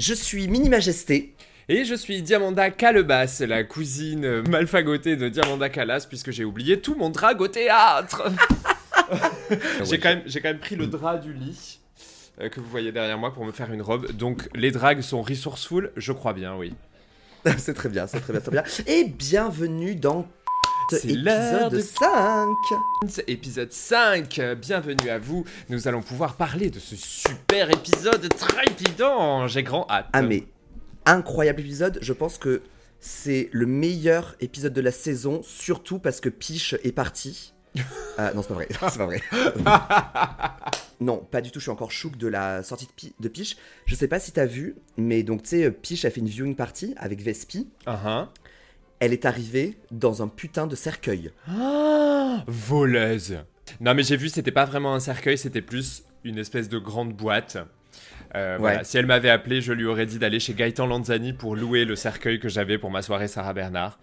Je suis Mini Majesté. Et je suis Diamanda Calebas, la cousine malfagotée de Diamanda Calas, puisque j'ai oublié tout mon drag au théâtre. j'ai quand, même- j'ai quand même pris le drap du lit euh, que vous voyez derrière moi pour me faire une robe. Donc les drags sont resourceful, je crois bien, oui. c'est très bien, c'est très bien, très bien. Et bienvenue dans épisode de- 5. Épisode 5, euh, bienvenue à vous. Nous allons pouvoir parler de ce super épisode trépidant. J'ai grand hâte. Ah mais, incroyable épisode. Je pense que c'est le meilleur épisode de la saison, surtout parce que Piche est parti. Euh, non, c'est pas vrai. c'est pas vrai. non, pas du tout. Je suis encore chouk de la sortie de, Pi- de Piche. Je sais pas si t'as vu, mais donc tu sais, Piche a fait une viewing party avec Vespi. Uh-huh. Elle est arrivée dans un putain de cercueil. Ah, voleuse. Non mais j'ai vu, c'était pas vraiment un cercueil, c'était plus une espèce de grande boîte. Euh, voilà. Si elle m'avait appelé, je lui aurais dit d'aller chez Gaëtan Lanzani pour louer le cercueil que j'avais pour ma soirée Sarah Bernard.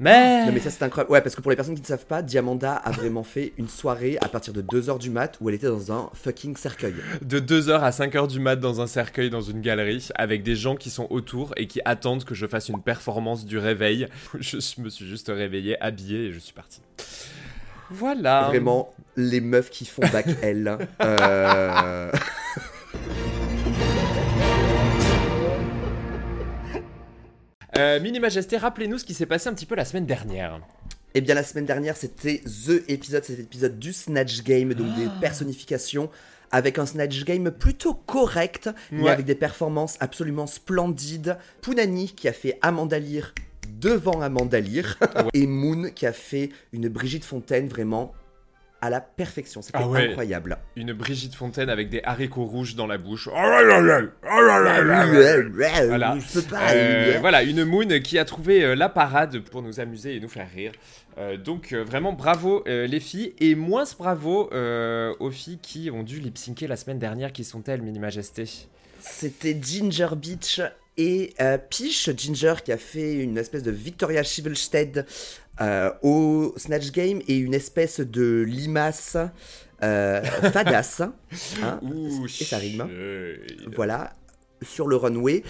Mais... Non mais ça c'est incroyable. Ouais parce que pour les personnes qui ne savent pas, Diamanda a vraiment fait une soirée à partir de 2h du mat où elle était dans un fucking cercueil. de 2h à 5h du mat dans un cercueil dans une galerie avec des gens qui sont autour et qui attendent que je fasse une performance du réveil. Je me suis juste réveillé, habillé et je suis parti. Voilà. Vraiment les meufs qui font back L. Euh... Euh, Mini Majesté, rappelez-nous ce qui s'est passé un petit peu la semaine dernière. Eh bien la semaine dernière c'était The épisode, c'était l'épisode du Snatch Game, donc des personnifications avec un Snatch Game plutôt correct, mais Ouais. avec des performances absolument splendides. Punani qui a fait Amanda Lear devant Amanda Lear et Moon qui a fait une Brigitte Fontaine vraiment à la perfection. C'était Ah ouais. incroyable. Une Brigitte Fontaine avec des haricots rouges dans la bouche. Là là là, là là là là. Voilà. Euh, voilà, une Moon qui a trouvé euh, la parade pour nous amuser et nous faire rire. Euh, donc euh, vraiment bravo les filles et moins bravo aux filles qui ont dû lip-syncer la semaine dernière. Qui sont-elles, Mini Majesté? C'était Ginger Beach et Peach Ginger qui a fait une espèce de Victoria Chivelstead euh, au Snatch Game et une espèce de limace euh, fadasse. hein, Ouh, et ça rime. Voilà, sur le runway.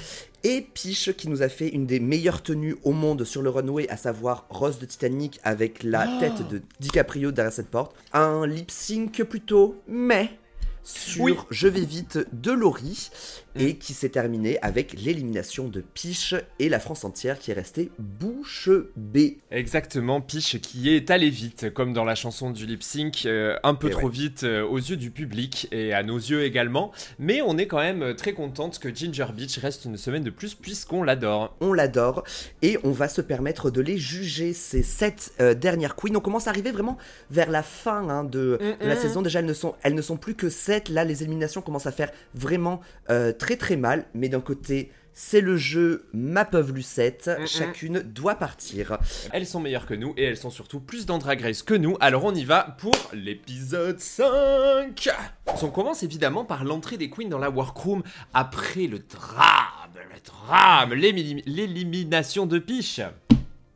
Et Peach qui nous a fait une des meilleures tenues au monde sur le runway, à savoir Rose de Titanic avec la tête de DiCaprio derrière cette porte. Un lip sync plutôt mais sur Oui. Je vais vite de Laurie et qui s'est terminé avec l'élimination de Peach et la France entière qui est restée bouche bée. Exactement, Piche qui est allé vite, comme dans la chanson du lip sync, euh, un peu Et trop ouais. vite euh, aux yeux du public et à nos yeux également. Mais on est quand même euh, très contente que Ginger Beach reste une semaine de plus puisqu'on l'adore. on l'adore et on va se permettre de les juger ces sept euh, dernières queens. On commence à arriver vraiment vers la fin hein, de, de la saison. Déjà, elles ne, sont, elles ne sont plus que sept. Là, les éliminations commencent à faire vraiment euh, très très mal. Mais d'un côté, c'est le jeu Ma pauvre Lucette. Mm-mm. Chacune doit partir. Elles sont meilleures que nous et elles sont surtout plus dans Drag Race que nous. Alors on y va pour l'épisode 5 On commence évidemment par l'entrée des queens dans la workroom après le drame, le drame, l'élimination de Piche.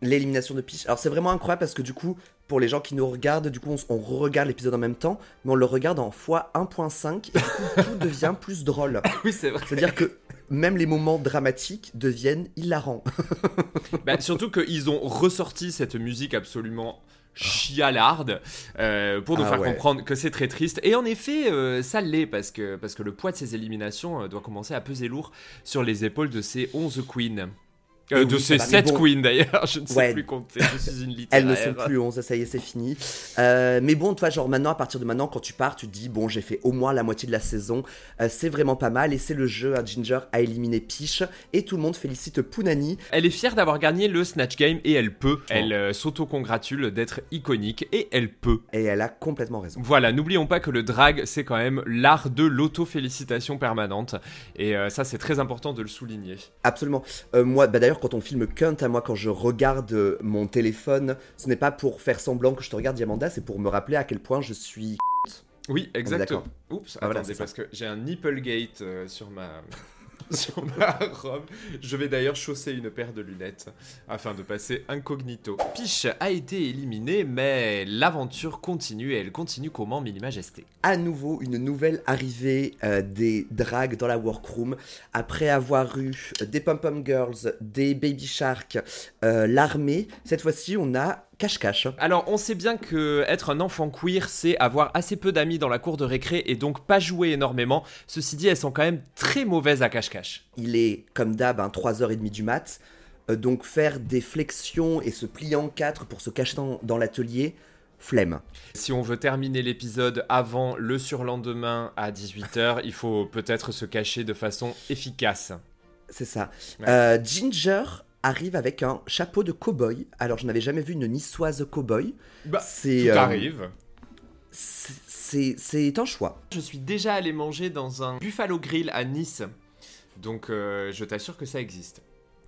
L'élimination de Peach. Alors, c'est vraiment incroyable parce que du coup, pour les gens qui nous regardent, du coup, on, re-regarde l'épisode en même temps, mais on le regarde en x1.5 et du coup, tout devient plus drôle. Oui, c'est vrai. C'est-à-dire que même les moments dramatiques deviennent hilarants. Bah, surtout qu'ils ont ressorti cette musique absolument chialarde euh, pour nous Ah faire ouais. comprendre que c'est très triste. Et en effet, euh, ça l'est parce que, parce que le poids de ces éliminations euh, doit commencer à peser lourd sur les épaules de ces 11 queens. Euh, de ces ça va, mais 7 bon. queens d'ailleurs, je ne sais Ouais. plus compter, je suis une littéraire. Elles ne sont plus 11, ça y est, c'est fini. Euh, mais bon, toi, genre maintenant, à partir de maintenant, quand tu pars, tu te dis, bon, j'ai fait au moins la moitié de la saison, Euh, c'est vraiment pas mal, et c'est le jeu, hein, Ginger a éliminé Peach, et tout le monde félicite Punani. Elle est fière d'avoir gagné le Snatch Game et elle peut. Elle euh, s'auto-congratule d'être iconique et elle peut. Et elle a complètement raison. Voilà, n'oublions pas que le drag, c'est quand même l'art de l'auto-félicitation permanente. Et ça, c'est très important de le souligner. Absolument. Moi, bah d'ailleurs, quand on filme Cunt, à moi, quand je regarde euh, mon téléphone, ce n'est pas pour faire semblant que je te regarde, Diamanda, c'est pour me rappeler à quel point je suis. Oui, exactement. Oups, Ah, voilà, attendez, ça. parce que j'ai un Nipplegate euh, sur ma... sur ma robe. Je vais d'ailleurs chausser une paire de lunettes afin de passer incognito. Piche a été éliminé, mais l'aventure continue et elle continue comment, Mini Majesté À nouveau, une nouvelle arrivée euh, des drags dans la workroom. Après avoir eu des pom-pom girls, des baby shark, euh, l'armée, cette fois-ci, on a cache-cache. Alors, on sait bien que être un enfant queer, c'est avoir assez peu d'amis dans la cour de récré et donc pas jouer énormément. Ceci dit, elles sont quand même très mauvaises à cache-cache. Il est, comme d'hab, hein, 3h30 du mat. Euh, donc faire des flexions et se plier en quatre pour se cacher dans, dans l'atelier, flemme. Si on veut terminer l'épisode avant le surlendemain à 18h, il faut peut-être se cacher de façon efficace. C'est ça. Ouais. Euh, Ginger arrive avec un chapeau de cow-boy. Alors, je n'avais jamais vu une niçoise cow-boy. Bah, C'est, tout euh, arrive. C'est- C'est c'est un choix. Je suis déjà allé manger dans un Buffalo Grill à Nice. Donc euh, je t'assure que ça existe.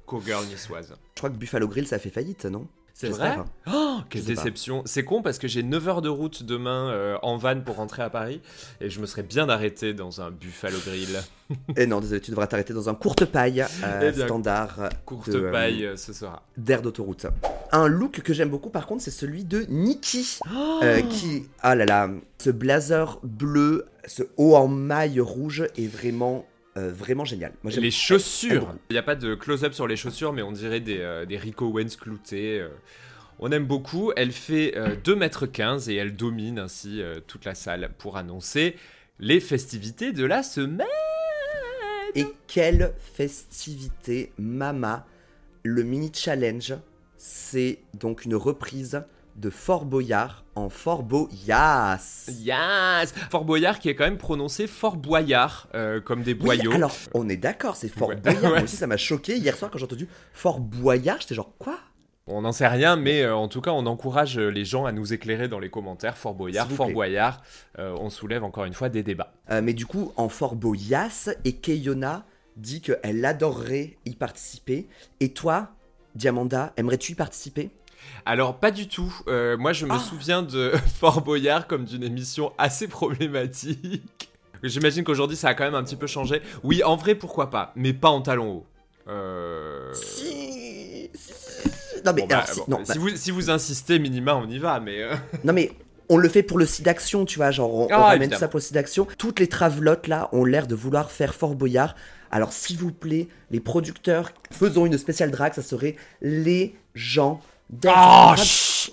Cowgirl niçoise. Je crois que Buffalo Grill, ça fait faillite, non? C'est vrai Oh, quelle déception. C'est con parce que j'ai 9 heures de route demain euh, en van pour rentrer à Paris. Et je me serais bien arrêté dans un Buffalo Grill. Et non, désolé, tu devras t'arrêter dans un courte paille euh, Eh bien, standard Courte de, euh, paille, euh, ce sera. d'air d'autoroute. Un look que j'aime beaucoup, par contre, c'est celui de Nikki. Oh qui, ah là là, ce blazer bleu, ce haut en maille rouge est vraiment, euh, vraiment génial. Moi, Les chaussures. Il n'y a pas de close-up sur les chaussures, mais on dirait des, euh, des Rico Owens cloutés. euh. On aime beaucoup. Elle fait euh, 2m15 et elle domine ainsi toute la salle pour annoncer les festivités de la semaine. Et quelle festivité, Mama, le mini challenge, c'est donc une reprise de Fort Boyard en Fort Boyas. Yes Fort Boyard qui est quand même prononcé Fort Boyard, euh, comme des Oui, boyaux. alors, on est d'accord, c'est Fort Ouais. Boyard. Moi aussi, ça m'a choqué. Hier soir, quand j'ai entendu Fort Boyard, j'étais genre, quoi? On n'en sait rien, mais euh, en tout cas, on encourage euh, les gens à nous éclairer dans les commentaires. Fort Boyard, Fort. Boyard, on soulève encore une fois des débats. Mais du coup, en Fort Boyas, et Keyona dit qu'elle adorerait y participer. Et toi, Diamanda, aimerais-tu y participer? Alors, pas du tout. Euh, moi, je me Ah. souviens de Fort Boyard comme d'une émission assez problématique. J'imagine qu'aujourd'hui, ça a quand même un petit peu changé. Oui, en vrai, pourquoi pas, mais pas en talons hauts. Euh... Si, si, si, si. Non, mais, bon, bah, si- non, si, bah, vous, si vous insistez, minima, on y va, mais... euh, non, mais on le fait pour le site d'action, tu vois. Genre, on, on Ah, ramène évidemment. ça pour le site d'action. Toutes les travelottes, là, ont l'air de vouloir faire Fort Boyard. Alors, s'il vous plaît, les producteurs, faisons une spéciale drague, ça serait les gens Oh, chut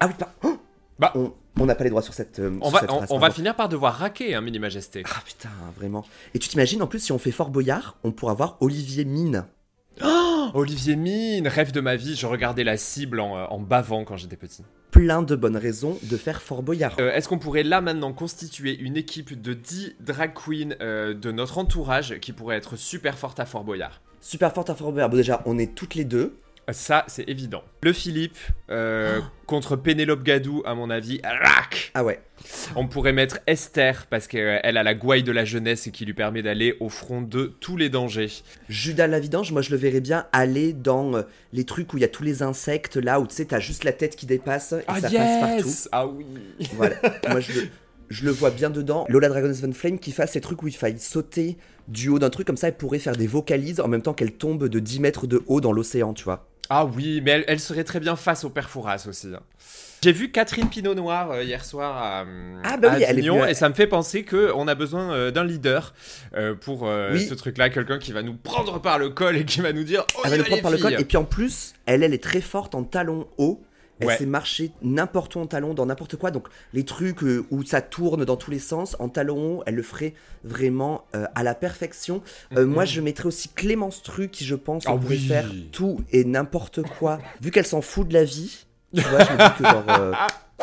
Ah oui, oh Bah. on n'a pas les droits sur cette. euh, on sur va, cette on, phrase, on va pardon. finir par devoir raquer, hein, Mini Majesté. Ah putain, vraiment. Et tu t'imagines en plus si on fait Fort Boyard, on pourra voir Olivier Mine. Olivier Mine, rêve de ma vie, je regardais la cible en, euh, en bavant quand j'étais petit. Plein de bonnes raisons de faire Fort Boyard. Euh, Est-ce qu'on pourrait là maintenant constituer une équipe de 10 drag queens euh, de notre entourage qui pourrait être super forte à Fort Boyard? Super forte à Fort Boyard. Bon, déjà, on est toutes les deux. Ça, c'est évident. Le Philippe euh, contre Pénélope Gadou, à mon avis, rac Ah ouais. On pourrait mettre Esther parce qu'elle a la gouaille de la jeunesse et qui lui permet d'aller au front de tous les dangers. Judas la vidange, moi je le verrais bien aller dans euh, les trucs où il y a tous les insectes, là où tu sais, t'as juste la tête qui dépasse et ça passe partout. Ah oui Voilà. moi je le, je le vois bien dedans. Lola Dragon's Van Flame qui fasse ces trucs où il faille sauter du haut d'un truc comme ça, elle pourrait faire des vocalises en même temps qu'elle tombe de 10 mètres de haut dans l'océan, tu vois. Ah oui, mais elle, elle serait très bien face au père Fouras aussi. hein. J'ai vu Catherine Pinot Noir euh, hier soir à, Ah bah à oui, elle est Avignon, venue à- et ça me fait penser qu'on a besoin euh, d'un leader euh, pour Oui. ce truc-là, quelqu'un qui va nous prendre par le col et qui va nous dire oh, Elle va nous prendre par le col. Et puis en plus, elle, elle est très forte en talons hauts. Elle Ouais. sait marcher n'importe où en talons, dans n'importe quoi. Donc les trucs euh, où ça tourne dans tous les sens, en hauts, elle le ferait vraiment euh, à la perfection. Euh, Mhm. Moi, je mettrais aussi Clémence Tru, qui je pense Ah on pourrait oui. faire tout et n'importe quoi. Vu qu'elle s'en fout de la vie, tu vois, je me dis que genre... euh,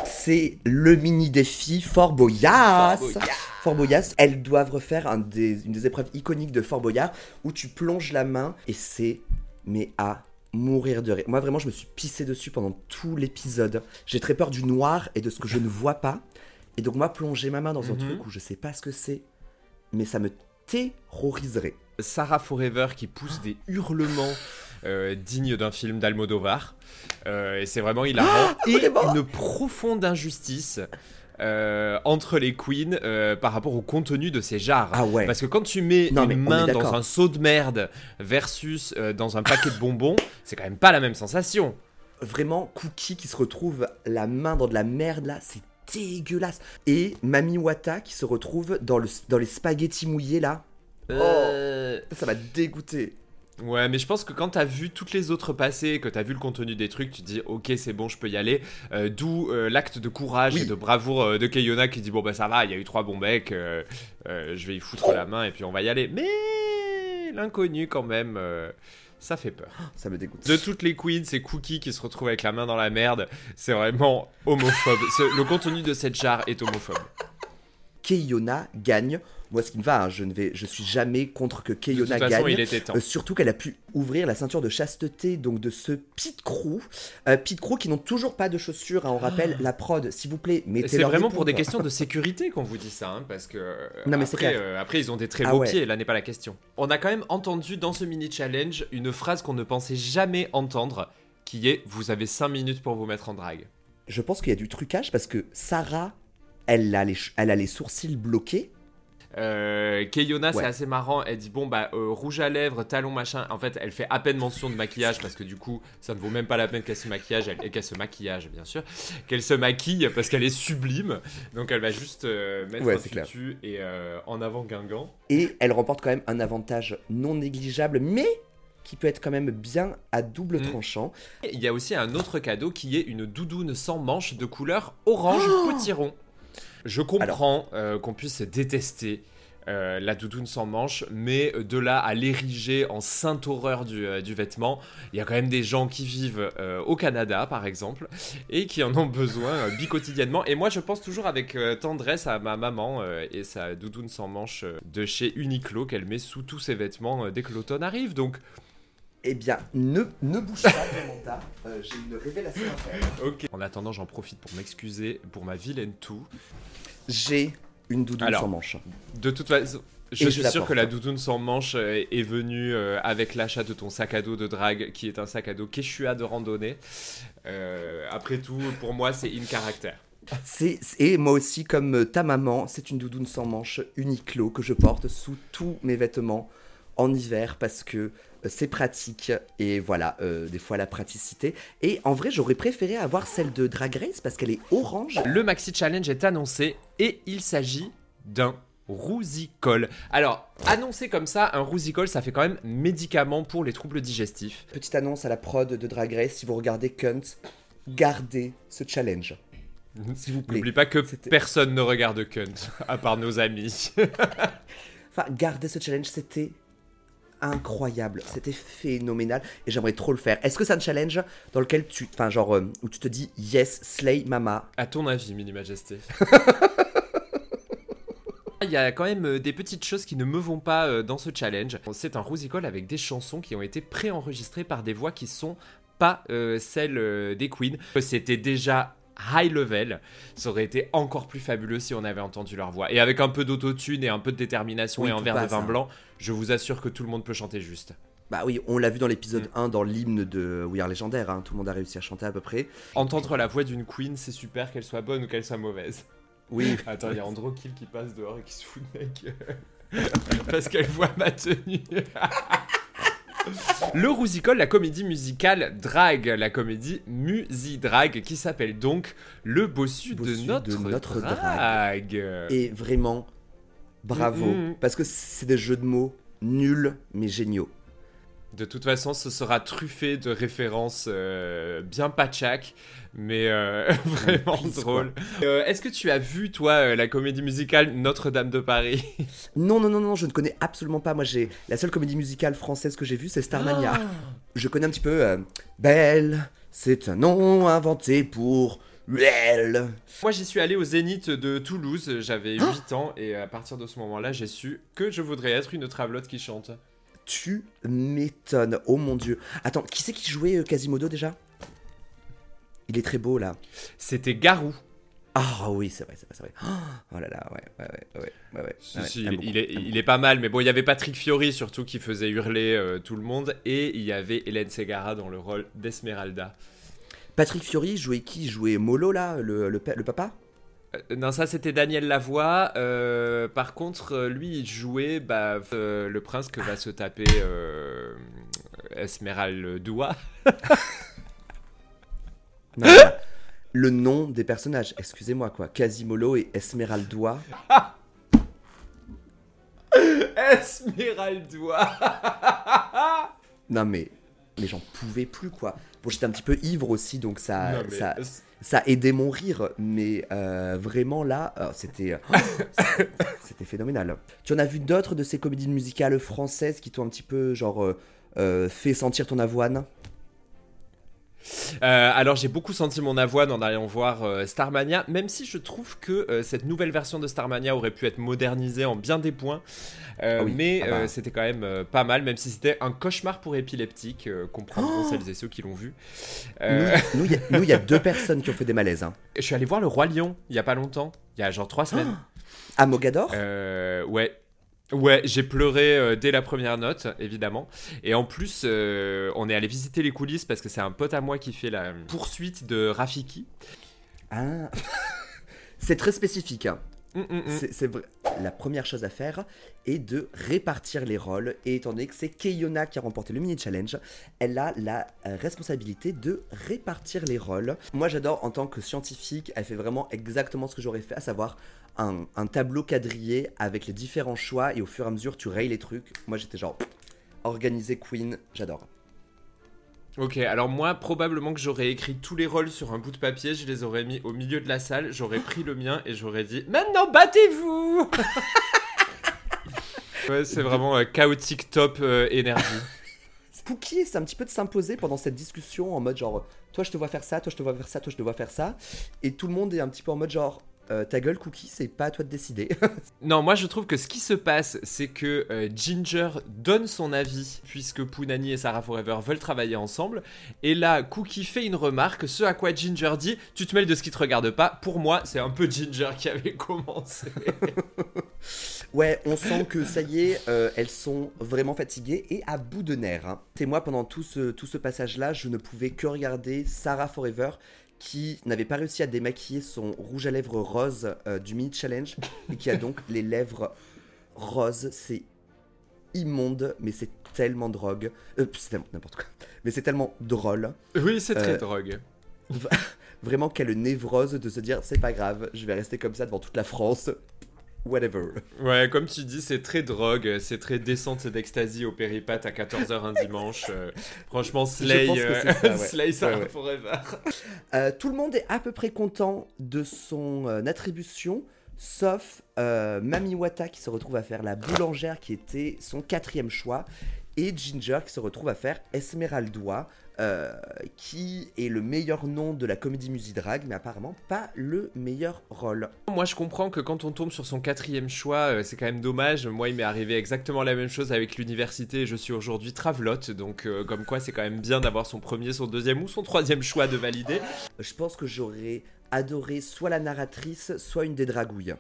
c'est le mini défi Fort Boyas. Fort Boyard. Fort Boyas, elles doivent refaire un des- une des épreuves iconiques de Fort Boyard où tu plonges la main et c'est mais à mourir de rire. Moi vraiment, je me suis pissé dessus pendant tout l'épisode. J'ai très peur du noir et de ce que je ne vois pas. Et donc moi, plonger ma main dans un Mhm. truc où je sais pas ce que c'est, mais ça me terroriserait. Sarah Forever qui pousse des hurlements euh, dignes d'un film d'Almodovar. Euh, et c'est vraiment hilarant. et vraiment une profonde injustice. Euh, entre les queens euh, par rapport au contenu de ces jarres. Ah ouais. Parce que quand tu mets Non, une main dans un seau de merde versus euh, dans un paquet de bonbons, c'est quand même pas la même sensation. Vraiment, Cookie qui se retrouve la main dans de la merde là, c'est dégueulasse. Et Mami Wata qui se retrouve dans, le, dans les spaghettis mouillés là. Euh, Ça m'a dégoûté. Ouais, mais je pense que quand t'as vu toutes les autres passer, que t'as vu le contenu des trucs, tu te dis ok, c'est bon, je peux y aller. Euh, D'où euh, l'acte de courage Oui. et de bravoure euh, de Keyona qui dit bon bah ça va, il y a eu trois bons euh, je vais y foutre la main et puis on va y aller. Mais l'inconnu quand même, ça fait peur. Ça me dégoûte. De toutes les queens, c'est Cookie qui se retrouve avec la main dans la merde. C'est vraiment homophobe. Ce- le contenu de cette jarre est homophobe. Keiona gagne. Moi, ce qui me va, hein, je ne vais, je suis jamais contre que De toute Keiona façon, gagne. il était temps. Euh, surtout qu'elle a pu ouvrir la ceinture de chasteté donc de ce Pit Crew. Euh, Pit Crew qui n'ont toujours pas de chaussures, hein, on rappelle la prod, s'il vous plaît, mettez C'est vraiment pour des questions de sécurité qu'on vous dit ça, hein, parce que euh, Non, mais c'est après, euh, après ils ont des très Ah beaux ouais. pieds, là n'est pas la question. On a quand même entendu dans ce mini challenge une phrase qu'on ne pensait jamais entendre, qui est vous avez 5 minutes pour vous mettre en drague. Je pense qu'il y a du trucage parce que Sarah, elle a les, elle a les sourcils bloqués. Euh, Keyona, c'est assez marrant. Elle dit bon bah euh, rouge à lèvres, talons machin. En fait, elle fait à peine mention de maquillage parce que du coup, ça ne vaut même pas la peine qu'elle se maquillage elle- et qu'elle se maquillage bien sûr, qu'elle se maquille parce qu'elle est sublime. Donc elle va juste euh, mettre Ouais, un tutu et euh, en avant Guingamp. Et elle remporte quand même un avantage non négligeable, mais qui peut être quand même bien à double Mm. tranchant. Et Il y a aussi un autre cadeau qui est une doudoune sans manches de couleur orange Oh potiron. Je comprends euh, qu'on puisse détester euh, la doudoune sans manches, mais de là à l'ériger en sainte horreur du, euh, du vêtement, il y a quand même des gens qui vivent euh, au Canada, par exemple, et qui en ont besoin euh, bi-quotidiennement. Et moi, je pense toujours avec euh, tendresse à ma maman euh, et sa doudoune sans manches euh, de chez Uniqlo qu'elle met sous tous ses vêtements euh, dès que l'automne arrive. Donc, Eh bien, ne, ne bouge pas, Samantha. Euh, J'ai une révélation à faire. ok. En attendant, j'en profite pour m'excuser pour ma vilaine toux. J'ai une doudoune Alors. sans manche. De toute façon, je Et suis je sûr que la doudoune sans manche euh, est venue euh, avec l'achat de ton sac à dos de drague, qui est un sac à dos Quechua de randonnée. Euh, après tout, pour moi, c'est in caractère. Et moi aussi comme ta maman, c'est une doudoune sans manche Uniqlo que je porte sous tous mes vêtements en hiver parce que euh, c'est pratique et voilà euh, des fois la praticité. Et en vrai, j'aurais préféré avoir celle de Drag Race parce qu'elle est orange. Le Maxi Challenge est annoncé et il s'agit d'un rousicole. Alors, annoncé comme ça, un rousicole, ça fait quand même médicament pour les troubles digestifs. Petite annonce à la prod de Drag Race, si vous regardez Cunt, gardez ce challenge. S'il vous plaît. N'oublie pas que personne ne regarde Cunt, à part nos amis. Enfin, gardez ce challenge, c'était incroyable, c'était phénoménal et j'aimerais trop le faire. Est-ce que c'est un challenge dans lequel tu, enfin genre euh, où tu te dis yes, slay mama? À ton avis, Mini Majesté Il y a quand même euh, des petites choses qui ne me vont pas euh, dans ce challenge. C'est un rousicole avec des chansons qui ont été préenregistrées par des voix qui sont pas euh, celles des queens. C'était déjà high level. Ça aurait été encore plus fabuleux si on avait entendu leur voix. Et avec un peu d'autotune et un peu de détermination Oui, et un verre de vin blanc, je vous assure que tout le monde peut chanter juste. Bah oui, on l'a vu dans l'épisode Mm. 1 dans l'hymne de We Are Légendaire, hein, tout le monde a réussi à chanter à peu près. Entendre la voix d'une queen, c'est super, qu'elle soit bonne ou qu'elle soit mauvaise. Oui, Attends, il y a Andro Kill qui passe dehors et qui se fout de mec. Parce qu'elle voit ma tenue. Le Rousicole, la comédie musicale Drag, la comédie Musi-Drag, qui s'appelle donc Le bossu, Bossu de notre, de notre drag. et vraiment bravo Mm, mm. parce que c'est des jeux de mots nuls mais géniaux. De toute façon, ce sera truffé de références euh, bien patchak, mais euh, vraiment drôle. Euh, Est-ce que tu as vu, toi, la comédie musicale Notre-Dame de Paris? Non non non non, je ne connais absolument pas. Moi j'ai la seule comédie musicale française que j'ai vue, c'est Starmania. Ah. Je connais un petit peu Belle, c'est un nom inventé pour elle. Moi, j'y suis allé au Zénith de Toulouse, j'avais 8 ans, et à partir de ce moment-là, j'ai su que je voudrais être une travelotte qui chante. Tu m'étonnes, oh mon dieu. Attends, qui c'est qui jouait euh, Quasimodo déjà? Il est très beau là. C'était Garou. Ah oui, c'est vrai, c'est vrai, c'est vrai. Oh là là, ouais, ouais, ouais, ouais, ouais, ouais. Si, ouais, si, j'aime il, est, il est pas mal, mais bon, il y avait Patrick Fiori surtout qui faisait hurler euh, tout le monde, et il y avait Hélène Segara dans le rôle d'Esmeralda. Patrick Fiori jouait qui? Jouait Molo là, le, le, le papa? Non, ça c'était Daniel Lavoie. Euh, par contre, euh, lui, il jouait bah, le prince que va se taper Esmeralda. non, le nom des personnages, excusez-moi quoi. Quasimodo et Esmeralda. Esmeralda Non mais, mais j'en pouvais plus quoi. Bon, j'étais un petit peu ivre aussi, donc ça, ça, ça aidait mon rire, mais euh, vraiment là, oh, c'était, c'était phénoménal. Tu en as vu d'autres de ces comédies musicales françaises qui t'ont un petit peu genre euh, euh, fait sentir ton avoine? Euh, alors j'ai beaucoup senti mon avoine en allant voir euh, Starmania, même si je trouve que euh, cette nouvelle version de Starmania aurait pu être modernisée en bien des points. Ah mais ah bah. c'était quand même pas mal, même si c'était un cauchemar pour épileptiques, comprendront oh celles et ceux qui l'ont vu. Nous, il y, a deux personnes qui ont fait des malaises. Hein. Je suis allé voir le Roi Lion il y a pas longtemps, il y a genre trois semaines. à Mogador? Ouais, Ouais, j'ai pleuré euh, dès la première note, évidemment. Et en plus, euh, on est allé visiter les coulisses parce que c'est un pote à moi qui fait la poursuite de Rafiki. Ah, c'est très spécifique. Hein. Mm, mm, mm. C'est vrai. La première chose à faire est de répartir les rôles. Et étant donné que c'est Keyona qui a remporté le mini challenge, elle a la euh, responsabilité de répartir les rôles. Moi, j'adore en tant que scientifique. Elle fait vraiment exactement ce que j'aurais fait, à savoir un, tableau quadrillé avec les différents choix et au fur et à mesure tu rayes les trucs. Moi j'étais genre organisé Queen, j'adore. Ok, alors moi probablement que j'aurais écrit tous les rôles sur un bout de papier, je les aurais mis au milieu de la salle, j'aurais pris le mien et j'aurais dit maintenant battez-vous Ouais, c'est vraiment euh, chaotique top euh, énergie. Pookie, c'est un petit peu de s'imposer pendant cette discussion en mode genre toi je te vois faire ça, toi je te vois faire ça, toi je te vois faire ça et tout le monde est un petit peu en mode genre euh, ta gueule, Cookie, c'est pas à toi de décider. non, moi je trouve que ce qui se passe, c'est que euh, Ginger donne son avis, puisque Punani et Sarah Forever veulent travailler ensemble. Et là, Cookie fait une remarque, ce à quoi Ginger dit Tu te mêles de ce qui te regarde pas. Pour moi, c'est un peu Ginger qui avait commencé. ouais, on sent que ça y est, euh, elles sont vraiment fatiguées et à bout de nerfs. Hein. Et moi, pendant tout ce, tout ce passage-là, je ne pouvais que regarder Sarah Forever qui n'avait pas réussi à démaquiller son rouge à lèvres rose euh, du mini challenge et qui a donc les lèvres roses. C'est immonde, mais c'est tellement drogue. Euh, c'est tellement n'importe quoi. Mais c'est tellement drôle. Oui, c'est très euh, drogue. Vraiment, quelle névrose de se dire c'est pas grave, je vais rester comme ça devant toute la France whatever. Ouais, comme tu dis, c'est très drogue, c'est très descente d'ecstasy au péripathe à 14h un dimanche. Euh, franchement, Slay, euh, ça, Slay ça forever. Euh, tout le monde est à peu près content de son attribution, sauf Mami Wata qui se retrouve à faire la boulangère qui était son quatrième choix, et Ginger qui se retrouve à faire Esmeralda. Euh, qui est le meilleur nom de la comédie musidrag, mais apparemment pas le meilleur rôle. Moi je comprends que quand on tombe sur son quatrième choix, euh, c'est quand même dommage. Moi il m'est arrivé exactement la même chose avec l'université. Je suis aujourd'hui travelote, donc euh, comme quoi c'est quand même bien d'avoir son premier, son deuxième ou son troisième choix de valider. Je pense que j'aurais adoré soit la narratrice, soit une des dragouilles.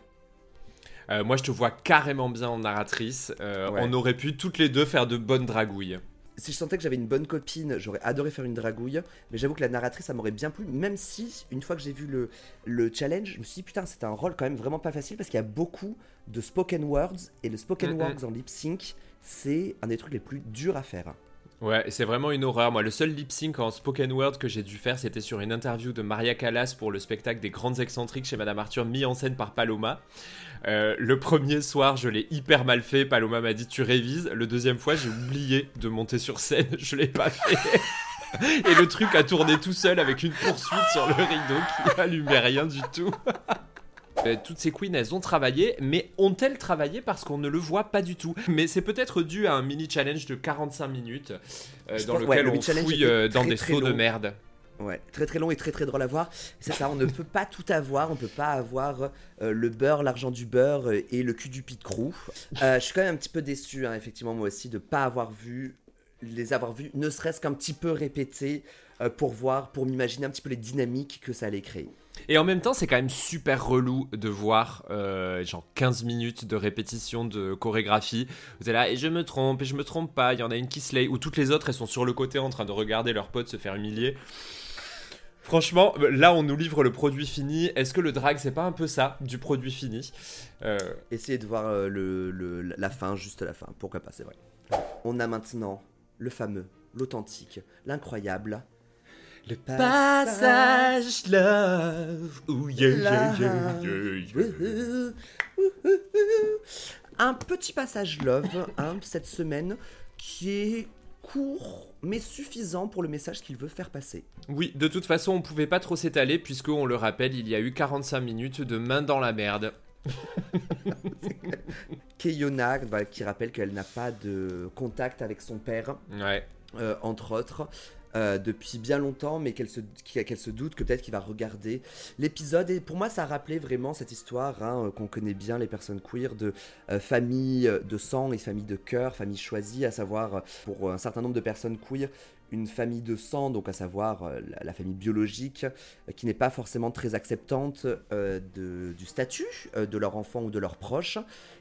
moi, je te vois carrément bien en narratrice. On aurait pu toutes les deux faire de bonnes dragouilles si je sentais que j'avais une bonne copine, j'aurais adoré faire une dragouille. Mais j'avoue que la narratrice, ça m'aurait bien plu. Même si, une fois que j'ai vu le, le challenge, je me suis dit, putain, c'était un rôle quand même vraiment pas facile parce qu'il y a beaucoup de spoken words. Et le spoken words en lip sync, c'est un des trucs les plus durs à faire. Ouais, c'est vraiment une horreur. Moi, le seul lip sync en spoken word que j'ai dû faire, c'était sur une interview de Maria Callas pour le spectacle des Grandes Excentriques chez Madame Arthur, mis en scène par Paloma. Euh, le premier soir, je l'ai hyper mal fait. Paloma m'a dit tu révises. Le deuxième fois, j'ai oublié de monter sur scène. Je l'ai pas fait. Et le truc a tourné tout seul avec une poursuite sur le rideau qui allumait rien du tout. Euh, toutes ces queens, elles ont travaillé, mais ont-elles travaillé parce qu'on ne le voit pas du tout? Mais c'est peut-être dû à un mini challenge de 45 minutes euh, dans lequel on fouille euh, dans des seaux de merde. Ouais, très très long et très très drôle à voir. C'est ça, on ne peut pas tout avoir. On peut pas avoir le beurre, l'argent du beurre et le cul du pit crew. je suis quand même un petit peu déçu, hein, effectivement, moi aussi, de pas avoir vu les avoir vus, ne serait-ce qu'un petit peu répétés pour voir, pour m'imaginer un petit peu les dynamiques que ça allait créer. Et en même temps, c'est quand même super relou de voir euh, genre 15 minutes de répétition de chorégraphie. Vous êtes là, et je me trompe, et je me trompe pas. Il y en a une qui slay, ou toutes les autres, elles sont sur le côté en train de regarder leurs potes se faire humilier. Franchement, là, on nous livre le produit fini. Est-ce que le drag, c'est pas un peu ça, du produit fini? Euh... Essayez de voir euh, la fin, juste la fin. Pourquoi pas, c'est vrai. On a maintenant le fameux, l'authentique, l'incroyable. Le passage love. Ouh, yeah, yeah, yeah, Un petit passage love hein, cette semaine qui est court mais suffisant pour le message qu'il veut faire passer. Oui, de toute façon, on pouvait pas trop s'étaler puisque on le rappelle, il y a eu 45 minutes de main dans la merde. Keyona qui rappelle qu'elle n'a pas de contact avec son père. Ouais. Euh, entre autres. Euh, depuis bien longtemps, mais qu'elle se, qu'elle se doute que peut-être qu'il va regarder l'épisode. Et pour moi, ça a rappelé vraiment cette histoire hein, euh, qu'on connaît bien, les personnes queer, de euh, famille de sang et famille de cœur, famille choisie, à savoir pour un certain nombre de personnes queer, une famille de sang, donc à savoir la, famille biologique, qui n'est pas forcément très acceptante du statut de leur enfant ou de leurs proches,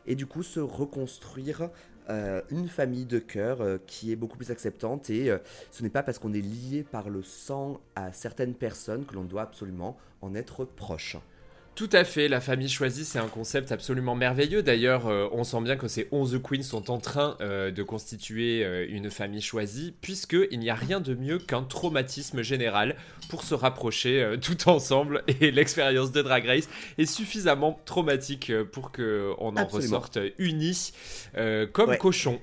et du coup se reconstruire euh, une famille de cœur euh, qui est beaucoup plus acceptante et euh, ce n'est pas parce qu'on est lié par le sang à certaines personnes que l'on doit absolument en être proche. Tout à fait, la famille choisie, c'est un concept absolument merveilleux. D'ailleurs, euh, on sent bien que ces 11 queens sont en train euh, de constituer euh, une famille choisie, puisqu'il n'y a rien de mieux qu'un traumatisme général pour se rapprocher tout ensemble. Et l'expérience de Drag Race est suffisamment traumatique pour qu'on en ressorte unis comme cochon.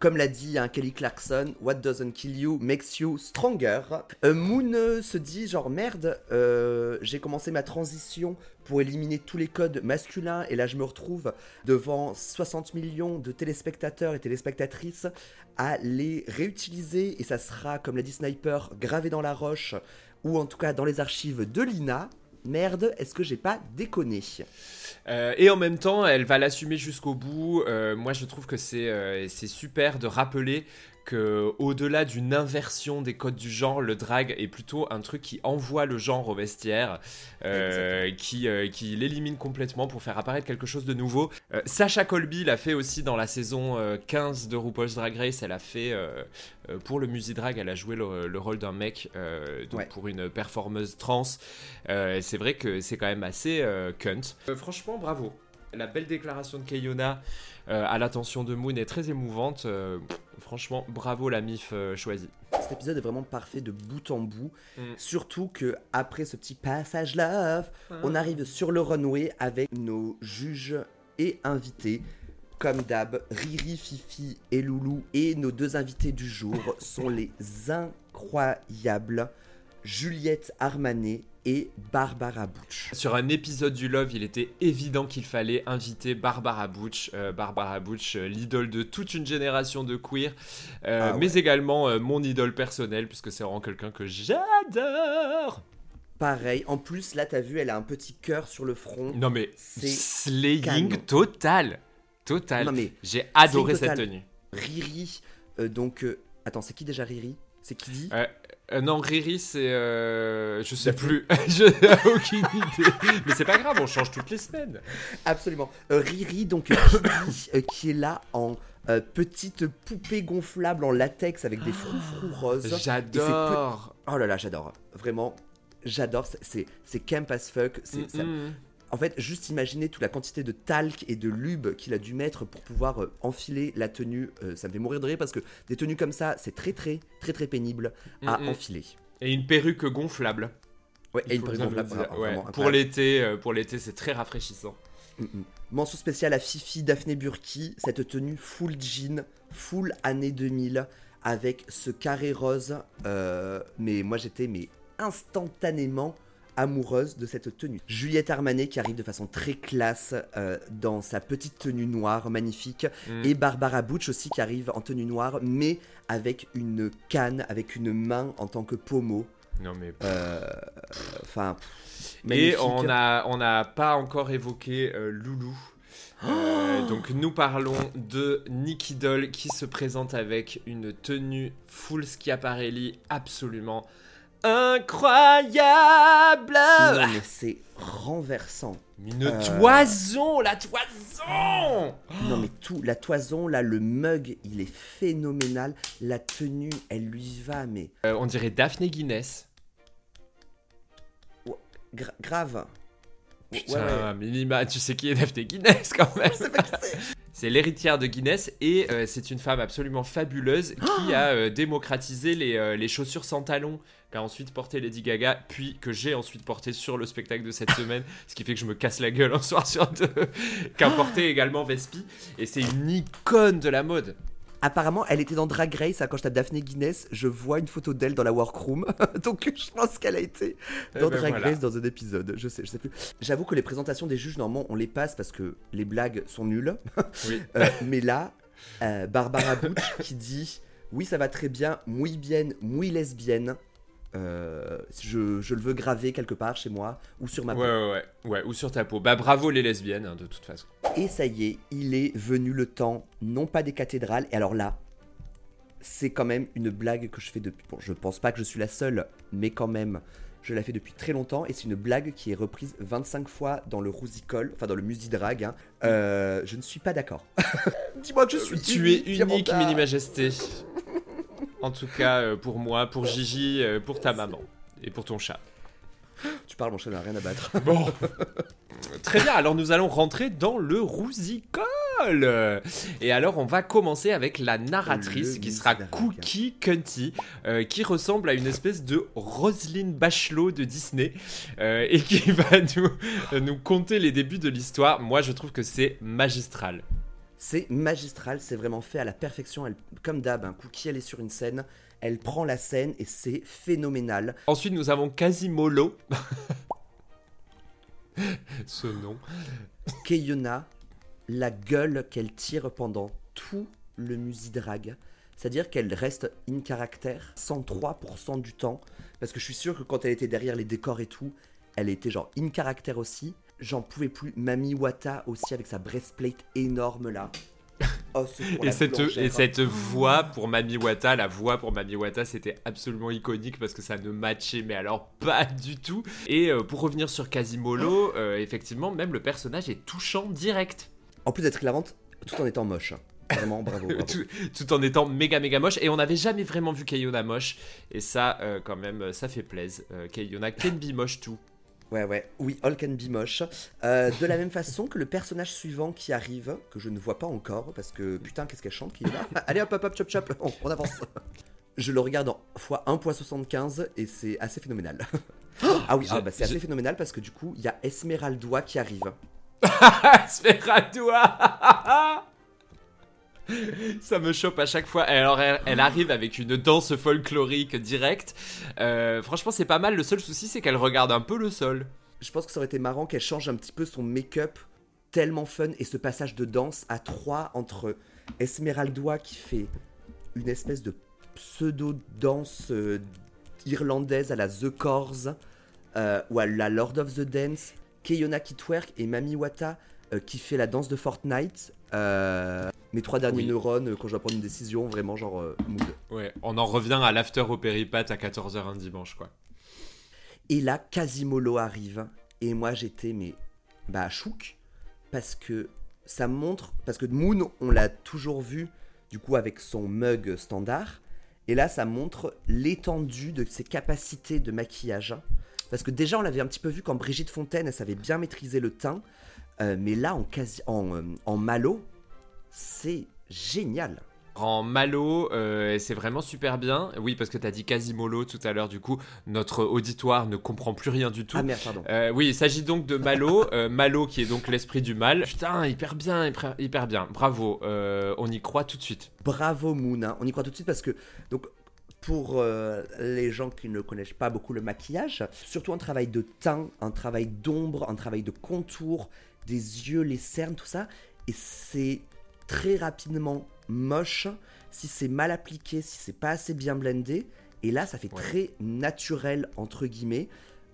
Comme l'a dit un Kelly Clarkson, What doesn't kill you makes you stronger. Euh, Moon se dit genre merde, euh, j'ai commencé ma transition pour éliminer tous les codes masculins et là je me retrouve devant 60 millions de téléspectateurs et téléspectatrices à les réutiliser et ça sera, comme l'a dit Sniper, gravé dans la roche ou en tout cas dans les archives de l'INA merde, est-ce que j'ai pas déconné? Euh, et en même temps, elle va l'assumer jusqu'au bout. Euh, moi, je trouve que euh, c'est super de rappeler que au-delà d'une inversion des codes du genre, le drag est plutôt un truc qui envoie le genre au vestiaire, euh, qui, euh, qui l'élimine complètement pour faire apparaître quelque chose de nouveau. Euh, Sacha Colby l'a fait aussi dans la saison 15 de RuPaul's Drag Race. Elle a fait pour le music drag, elle a joué le, rôle d'un mec donc pour une performeuse trans. c'est vrai que c'est quand même assez cunt. franchement, bravo. La belle déclaration de Kayona euh, à l'attention de Moon est très émouvante. Euh, franchement, bravo la MIF euh, choisie. Cet épisode est vraiment parfait de bout en bout. Mm. Surtout que après ce petit passage là, on arrive sur le runway avec nos juges et invités. Comme d'hab, Riri, Fifi et Loulou et nos deux invités du jour sont les incroyables Juliette Armanet et Barbara Butch. Sur un épisode du Love, il était évident qu'il fallait inviter Barbara Butch. Euh, Barbara Butch, euh, l'idole de toute une génération de queer, euh, ah mais également mon idole personnelle, puisque c'est vraiment quelqu'un que j'adore. Pareil, en plus, là, t'as vu, elle a un petit cœur sur le front. Non, mais slaying total. Total. Non, mais J'ai adoré cette tenue. Riri, donc. attends, c'est qui déjà Riri? C'est qui dit? Euh, non, Riri, c'est. Euh, je sais plus. je n'ai aucune idée. Mais c'est pas grave, on change toutes les semaines. Absolument. Euh, Riri, donc, qui est là en. petite poupée gonflable en latex avec des froufrous roses. J'adore. Oh là là, j'adore. Vraiment, j'adore. C'est camp as fuck. C'est en fait, juste imaginez toute la quantité de talc et de lube qu'il a dû mettre pour pouvoir euh, enfiler la tenue. Euh, ça me fait mourir de rire parce que des tenues comme ça, c'est très très très très pénible à enfiler. Et une perruque gonflable. Ouais, et une perruque gonflable. pour l'été, euh, pour l'été, c'est très rafraîchissant. Mention spéciale à Fifi Daphné Burki, cette tenue full jean, full année 2000, avec ce carré rose. mais moi j'étais mais instantanément amoureuse de cette tenue. Juliette Armanet qui arrive de façon très classe euh, dans sa petite tenue noire magnifique mm. et Barbara Butch aussi qui arrive en tenue noire mais avec une canne, avec une main en tant que pommeau. Non mais... Euh, enfin... et on n'a on a pas encore évoqué euh, Loulou. donc nous parlons de Nicky Doll qui se présente avec une tenue full Schiaparelli absolument incroyable. Non, mais c'est renversant. Une euh, toison, la toison. Non mais tout, la toison là, le mug, il est phénoménal. La tenue, elle lui va, mais. Euh, on dirait Daphné Guinness. gra- grave. Putain, Ouais, ouais. Minima, tu sais qui est Daphné Guinness quand même. Je sais pas qui c'est. C'est l'héritière de Guinness et euh, c'est une femme absolument fabuleuse qui a euh, démocratisé les, euh, les chaussures sans talons qu'a ensuite porté Lady Gaga, puis que j'ai ensuite porté sur le spectacle de cette semaine, ce qui fait que je me casse la gueule un soir sur deux, qu'a porté également Vespi. Et c'est une icône de la mode. Apparemment, elle était dans Drag Race. hein, Quand je tape Daphné Guinness, je vois une photo d'elle dans la workroom. Donc, je pense qu'elle a été dans Eh ben Drag voilà. Race dans un épisode. Je sais, je sais plus. J'avoue que les présentations des juges, normalement, on les passe parce que les blagues sont nulles. Oui. Euh, mais là, euh, Barbara Butch qui dit Oui, ça va très bien, muy bien, muy lesbienne. Euh, je, je le veux graver quelque part chez moi ou sur ma Ouais, ouais, ouais, ouais, ou sur ta peau. Bah bravo les lesbiennes, hein, de toute façon. Et ça y est, il est venu le temps, non pas des cathédrales. Et alors là, c'est quand même une blague que je fais depuis. Bon, je pense pas que je suis la seule, mais quand même, je la fais depuis très longtemps. Et c'est une blague qui est reprise 25 fois dans le Rousicole, enfin dans le Musidrag. Hein. Euh, je ne suis pas d'accord. Dis-moi que je suis Tu es unique. Mini Majesté. En tout cas, euh, pour moi, pour Gigi, euh, pour ta maman et pour ton chat. Tu parles, mon chat n'a rien à battre. Bon. Très bien, alors nous allons rentrer dans le Rousicole. Et alors on va commencer avec la narratrice Le qui sera. Cookie Cunty, euh, qui ressemble à une espèce de Roselyne Bachelot de Disney, euh, et qui va nous, nous conter les débuts de l'histoire. Moi je trouve que c'est magistral. C'est magistral, c'est vraiment fait à la perfection. Elle, comme d'hab, un Cookie, elle est sur une scène, elle prend la scène et c'est phénoménal. Ensuite nous avons Quasimolo. Ce nom. Keyona, la gueule qu'elle tire pendant tout le musidrag. C'est-à-dire qu'elle reste in caractère 103% du temps. Parce que je suis sûr que quand elle était derrière les décors et tout, elle était genre in caractère aussi. J'en pouvais plus. Mami Wata aussi avec sa breastplate énorme là. Oh, Et cette, et cette voix pour Mami Wata, la voix pour Mami Wata, c'était absolument iconique parce que ça ne matchait, mais alors pas du tout. Et euh, pour revenir sur Quasimolo, euh, effectivement, même le personnage est touchant direct. En plus d'être hilarante, tout en étant moche. Vraiment, bravo. bravo. Tout, tout en étant méga méga moche. Et on n'avait jamais vraiment vu Kayona moche. Et ça, euh, quand même, ça fait plaisir. Euh, Kayona can be moche tout. Ouais, ouais, oui, all can be moche. Euh, de la même façon que le personnage suivant qui arrive, que je ne vois pas encore, parce que putain, qu'est-ce qu'elle chante qui est là? Allez hop, hop, hop, chop, chop, on, on avance. Je le regarde en fois 1.75 et c'est assez phénoménal. ah oui, ah, bah, c'est assez phénoménal parce que du coup, il y a Esmeralda qui arrive. Sferadoua Ça me chope à chaque fois. Alors, elle, arrive avec une danse folklorique directe. Euh, franchement, c'est pas mal. Le seul souci, c'est qu'elle regarde un peu le sol. Je pense que ça aurait été marrant qu'elle change un petit peu son make-up, tellement fun, et ce passage de danse à trois entre Esmeralda qui fait une espèce de pseudo-danse euh, irlandaise à la The Corrs, euh, ou à la Lord of the Dance, Keyona qui twerk et Mami Wata euh, qui fait la danse de Fortnite. Euh, mes trois derniers Oui. neurones euh, quand je dois prendre une décision, vraiment genre euh, mood. Ouais, on en revient à l'after au péripat à 14h un dimanche, quoi. Et là, Quasimolo arrive. Et moi, j'étais, mais, bah, chouk. Parce que ça montre. Parce que Moon, on l'a toujours vu, du coup, avec son mug standard. Et là, ça montre l'étendue de ses capacités de maquillage. Parce que déjà, on l'avait un petit peu vu quand Brigitte Fontaine, elle savait bien maîtriser le teint. Euh, mais là, en, quasi, en, euh, en malo, c'est génial. En malo, euh, c'est vraiment super bien. Oui, parce que t'as dit Quasimolo tout à l'heure, du coup, notre auditoire ne comprend plus rien du tout. Ah merde, pardon. Euh, oui, il s'agit donc de Malo, euh, Malo qui est donc l'esprit du mal. Putain, hyper bien, hyper, hyper bien. Bravo, on y croit tout de suite. Bravo Moon, hein. on y croit tout de suite parce que donc pour les gens qui ne connaissent pas beaucoup le maquillage, surtout un travail de teint, un travail d'ombre, un travail de contour, des yeux, les cernes, tout ça, et c'est très rapidement moche si c'est mal appliqué, si c'est pas assez bien blendé, et là ça fait Ouais. très naturel entre guillemets,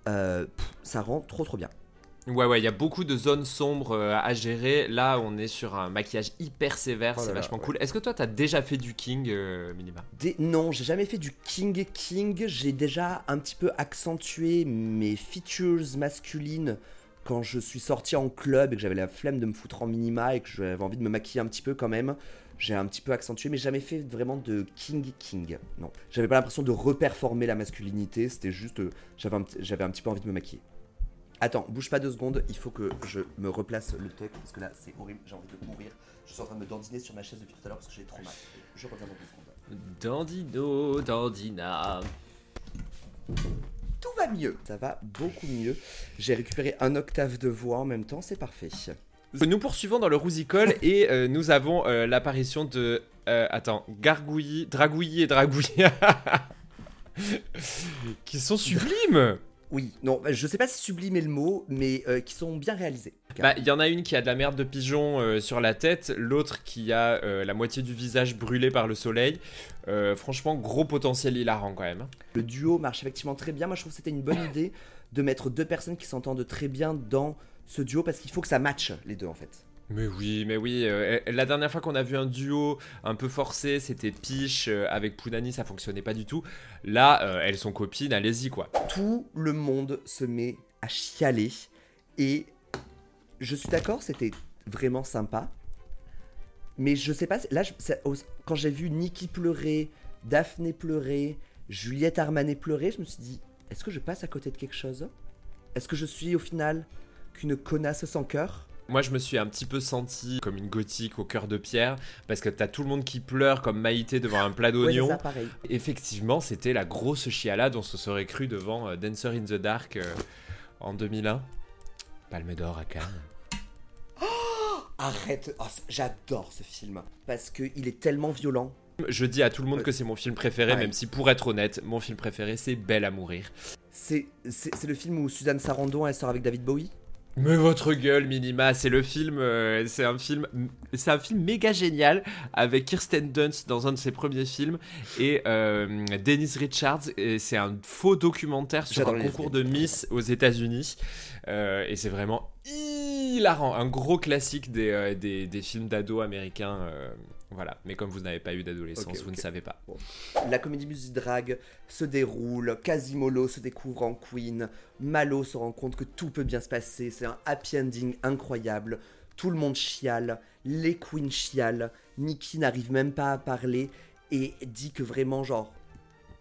Euh, pff, ça rend trop trop bien. Ouais, ouais, il y a beaucoup de zones sombres euh, à gérer. Là, on est sur un maquillage hyper sévère, Oh c'est là, vachement ouais. cool. Est-ce que toi, t'as déjà fait du King, euh, Minima? Des- Non, j'ai jamais fait du King King. J'ai déjà un petit peu accentué mes features masculines quand je suis sorti en club et que j'avais la flemme de me foutre en minima et que j'avais envie de me maquiller un petit peu quand même. J'ai un petit peu accentué, mais jamais fait vraiment de King King. Non, j'avais pas l'impression de reperformer la masculinité. C'était juste, euh, j'avais un, j'avais un petit peu envie de me maquiller. Attends, bouge pas deux secondes, il faut que je me replace le truc parce que là c'est horrible, j'ai envie de mourir. Je suis en train de me dandiner sur ma chaise depuis tout à l'heure parce que j'ai trop mal. Je reviens dans deux secondes. Dandino, dandina. Tout va mieux, ça va beaucoup mieux. J'ai récupéré un octave de voix en même temps, c'est parfait. Nous poursuivons dans le Rousicole et euh, nous avons euh, l'apparition de. euh, attends, Gargouillis, Dragouillis et Dragouillis. qui sont sublimes! Oui, non, je sais pas si sublimer le mot, mais euh, qui sont bien réalisés. Bah, il y en a une qui a de la merde de pigeon euh, sur la tête, l'autre qui a euh, la moitié du visage brûlé par le soleil. Franchement, gros potentiel hilarant quand même. hein. Le duo marche effectivement très bien. Moi, je trouve que c'était une bonne idée de mettre deux personnes qui s'entendent très bien dans ce duo parce qu'il faut que ça matche les deux en fait. Mais oui, mais oui. euh, la dernière fois qu'on a vu un duo un peu forcé, c'était Piche euh, avec Pounani, ça fonctionnait pas du tout. Là, euh, elles sont copines, allez-y quoi. Tout le monde se met à chialer et je suis d'accord, c'était vraiment sympa. Mais je sais pas, là, quand j'ai vu Nikki pleurer, Daphné pleurer, Juliette Armanet pleurer, je me suis dit, est-ce que je passe à côté de quelque chose? Est-ce que je suis au final qu'une connasse sans cœur? Moi, je me suis un petit peu senti comme une gothique au cœur de pierre parce que t'as tout le monde qui pleure comme Maïté devant un plat d'oignons. Effectivement, c'était la grosse chialade, on se serait cru devant euh, Dancer in the Dark euh, en 2001. Palme d'or à Cannes. Arrête, Oh, c- j'adore ce film parce qu'il est tellement violent. Je dis à tout le monde que c'est mon film préféré, Ouais. même si pour être honnête, mon film préféré c'est Belle à mourir. C'est le film où Suzanne Sarandon elle sort avec David Bowie? Mais votre gueule, Minima, c'est le film, euh, c'est un film, c'est un film méga génial avec Kirsten Dunst dans un de ses premiers films et euh, Dennis Richards. C'est un faux documentaire sur un concours de Miss aux États-Unis Euh, et c'est vraiment hilarant, un gros classique des, des, des films d'ados américains. Voilà, mais comme vous n'avez pas eu d'adolescence, vous ne savez pas. La comédie musique drag se déroule, Quasimodo se découvre en queen, Malo se rend compte que tout peut bien se passer, c'est un happy ending incroyable, tout le monde chiale, les queens chialent, Nikki n'arrive même pas à parler et dit que vraiment genre,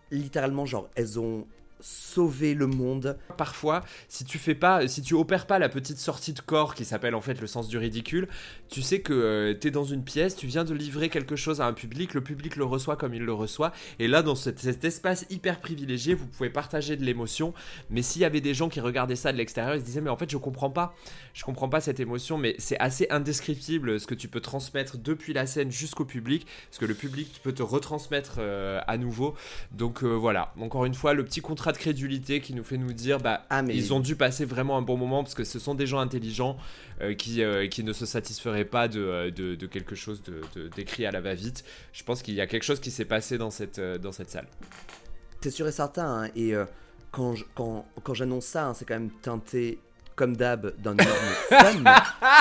littéralement genre, elles ont sauvé le monde. Parfois, si tu fais pas, si tu opères pas la petite sortie de corps qui s'appelle en fait le sens du ridicule, tu sais que tu t'es dans une pièce, tu viens de livrer quelque chose à un public, le public le reçoit comme il le reçoit, et là dans cet, cet espace hyper privilégié, vous pouvez partager de l'émotion. Mais s'il y avait des gens qui regardaient ça de l'extérieur, ils se disaient mais en fait je comprends pas, je comprends pas cette émotion, mais c'est assez indescriptible ce que tu peux transmettre depuis la scène jusqu'au public, ce que le public peut te retransmettre euh, à nouveau. Donc euh, voilà, encore une fois le petit contrat de crédulité qui nous fait nous dire bah Ah, mais- ils ont dû passer vraiment un bon moment parce que ce sont des gens intelligents euh, qui, euh, qui ne se satisferaient pas de, euh, de, de quelque chose de- d'écrit à la va-vite. Je pense qu'il y a quelque chose qui s'est passé dans cette, euh, dans cette salle. C'est sûr et certain, hein, et euh, quand, je- quand, quand j'annonce ça, hein, c'est quand même teinté, comme d'hab, d'un énorme fun,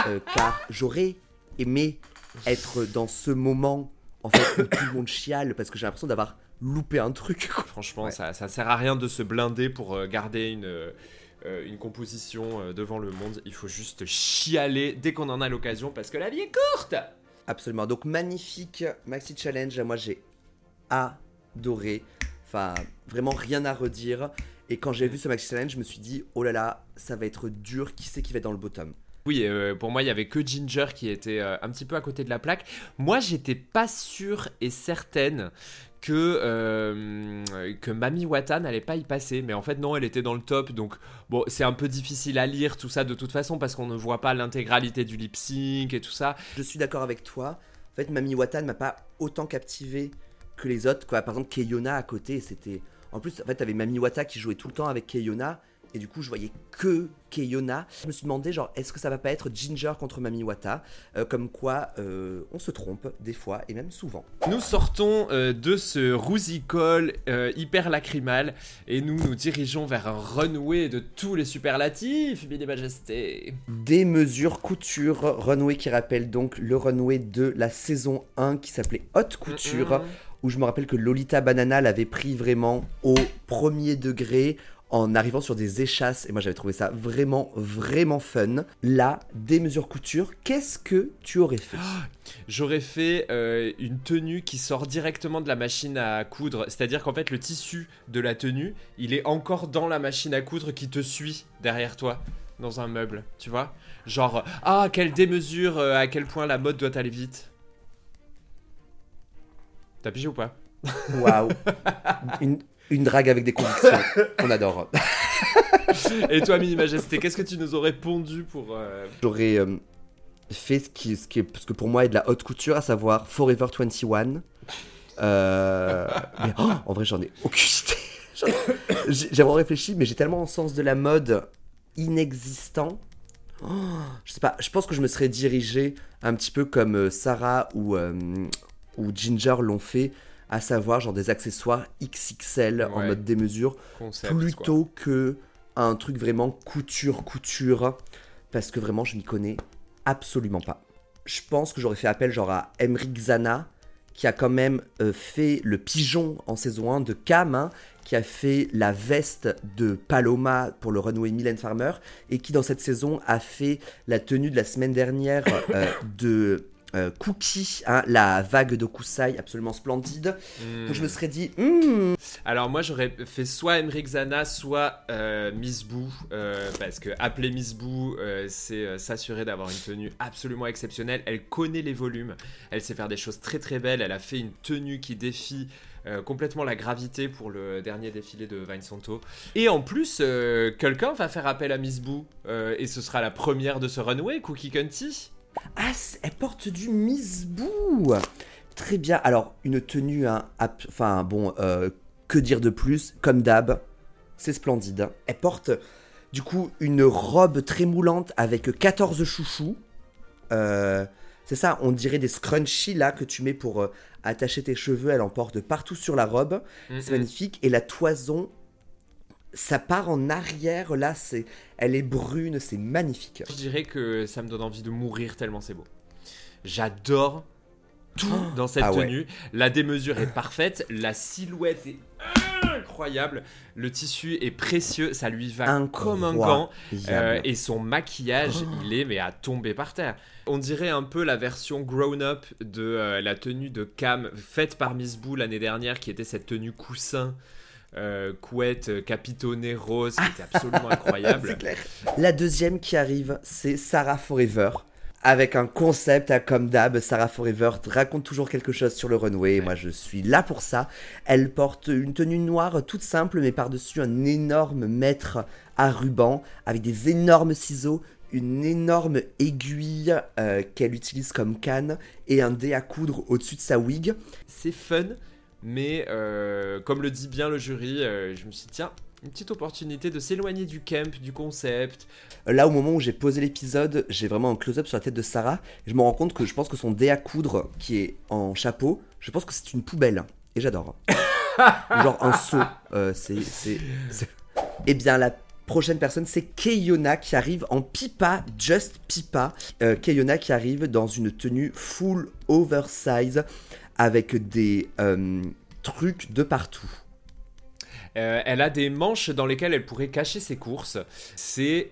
euh, car j'aurais aimé être dans ce moment, en fait, où tout le monde chiale, parce que j'ai l'impression d'avoir loupé un truc. Franchement, Ouais. ça, ça sert à rien de se blinder pour euh, garder une, euh, euh, une composition euh, devant le monde. Il faut juste chialer dès qu'on en a l'occasion parce que la vie est courte. Absolument. Donc, magnifique Maxi Challenge, moi j'ai adoré. Enfin, vraiment rien à redire. Et quand j'ai vu ce Maxi Challenge, je me suis dit, oh là là, ça va être dur, qui c'est qui va être dans le bottom? Oui, euh, pour moi, il y avait que Ginger qui était euh, un petit peu à côté de la plaque. Moi, j'étais pas sûre et certaine que, euh, Mami Wata n'allait pas y passer. Mais en fait, non, elle était dans le top. Donc, bon, c'est un peu difficile à lire tout ça de toute façon parce qu'on ne voit pas l'intégralité du lip sync et tout ça. Je suis d'accord avec toi. En fait, Mami Wata ne m'a pas autant captivé que les autres. Quoi. Par exemple, Keyona à côté, c'était. En plus, en fait, t'avais Mami Wata qui jouait tout le temps avec Keyona. Et du coup, je voyais que Keyona. Je me suis demandé, genre, est-ce que ça va pas être Ginger contre Mami Wata Euh, Comme quoi, euh, on se trompe des fois, et même souvent. Nous sortons euh, de ce rousicole hyper lacrymal et nous nous dirigeons vers un runway de tous les superlatifs, Billy Majesté. Des mesures couture, runway qui rappelle donc le runway de la saison 1 qui s'appelait Haute Couture, où je me rappelle que Lolita Banana l'avait pris vraiment au premier degré en arrivant sur des échasses et moi j'avais trouvé ça vraiment vraiment fun. Là, des mesures couture, qu'est-ce que tu aurais fait? J'aurais fait euh, une tenue qui sort directement de la machine à coudre, c'est-à-dire qu'en fait le tissu de la tenue, il est encore dans la machine à coudre qui te suit derrière toi. dans un meuble, tu vois? Genre, ah, quelle démesure, euh, à quel point la mode doit aller vite. T'as pigé ou pas? Waouh une, une drague avec des convictions, on adore. Et toi, Mini Majesté, qu'est-ce que tu nous aurais pondu pour... euh, J'aurais euh, fait ce qui, ce qui est, parce que pour moi est de la haute couture, à savoir Forever 21. Euh, mais, oh, en vrai, j'en ai aucune idée. J'ai vraiment réfléchi, mais j'ai tellement un sens de la mode inexistant. Oh, je sais pas, je pense que je me serais dirigé un petit peu comme euh, Sarah ou, ou Ginger l'ont fait, à savoir genre des accessoires XXL en mode démesure concept, quoi. plutôt que un truc vraiment couture couture parce que vraiment je m'y connais absolument pas. Je pense que j'aurais fait appel genre à Emric Zana qui a quand même euh, fait le pigeon en saison 1 de Cam hein, qui a fait la veste de Paloma pour le runway Mylène Farmer et qui dans cette saison a fait la tenue de la semaine dernière euh, de euh, Cookie, hein, la vague de Kusai absolument splendide. Hmm. Donc je me serais dit, Hmm, Alors moi j'aurais fait soit Emmerich Zana, soit euh, Miss Boo, euh, parce que appeler Miss Boo, euh, c'est s'assurer d'avoir une tenue absolument exceptionnelle. Elle connaît les volumes, elle sait faire des choses très très belles, elle a fait une tenue qui défie euh, complètement la gravité pour le dernier défilé de Vincento. Et en plus, euh, quelqu'un va faire appel à Miss Boo, euh, et ce sera la première de ce runway, Cookie Cunty. Ah, elle porte du Miss Boo Très bien. Alors, une tenue, hein, enfin bon, euh, que dire de plus Comme d'hab, c'est splendide. hein. Elle porte, du coup, une robe très moulante avec 14 chouchous. Euh, c'est ça, on dirait des scrunchies là que tu mets pour euh, attacher tes cheveux. Elle en porte partout sur la robe. C'est magnifique. Et la toison, ça part en arrière là. C'est, elle est brune, c'est magnifique. Je dirais que ça me donne envie de mourir tellement c'est beau. J'adore tout dans cette ah ouais. tenue. La démesure est parfaite, la silhouette est incroyable, le tissu est précieux, ça lui va comme un gant. Euh, et son maquillage, Oh. il est mais à tomber par terre. On dirait un peu la version grown-up de euh, la tenue de Cam faite par Miss Boo l'année dernière, qui était cette tenue coussin, euh, couette, euh, capitonnée rose, qui était absolument incroyable. Clair. La deuxième qui arrive, c'est Sarah Forever. Avec un concept à comme d'hab, Sarah Forever raconte toujours quelque chose sur le runway. et Moi, je suis là pour ça. Elle porte une tenue noire toute simple, mais par-dessus un énorme mètre à ruban avec des énormes ciseaux, une énorme aiguille euh, qu'elle utilise comme canne et un dé à coudre au-dessus de sa wig. c'est fun, mais euh, comme le dit bien le jury, euh, je me suis dit, tiens, une petite opportunité de s'éloigner du camp, du concept. Là, au moment où j'ai posé l'épisode, j'ai vraiment un close-up sur la tête de Sarah. Et je me rends compte que je pense que son dé à coudre, qui est en chapeau, je pense que c'est une poubelle. Et j'adore. Genre un seau. Euh, c'est, c'est, c'est- Eh bien, la prochaine personne, c'est Keyona qui arrive en pipa, just pipa. Euh, Keyona qui arrive dans une tenue full oversize avec des euh, trucs de partout. Euh, elle a des manches dans lesquelles elle pourrait cacher ses courses. C'est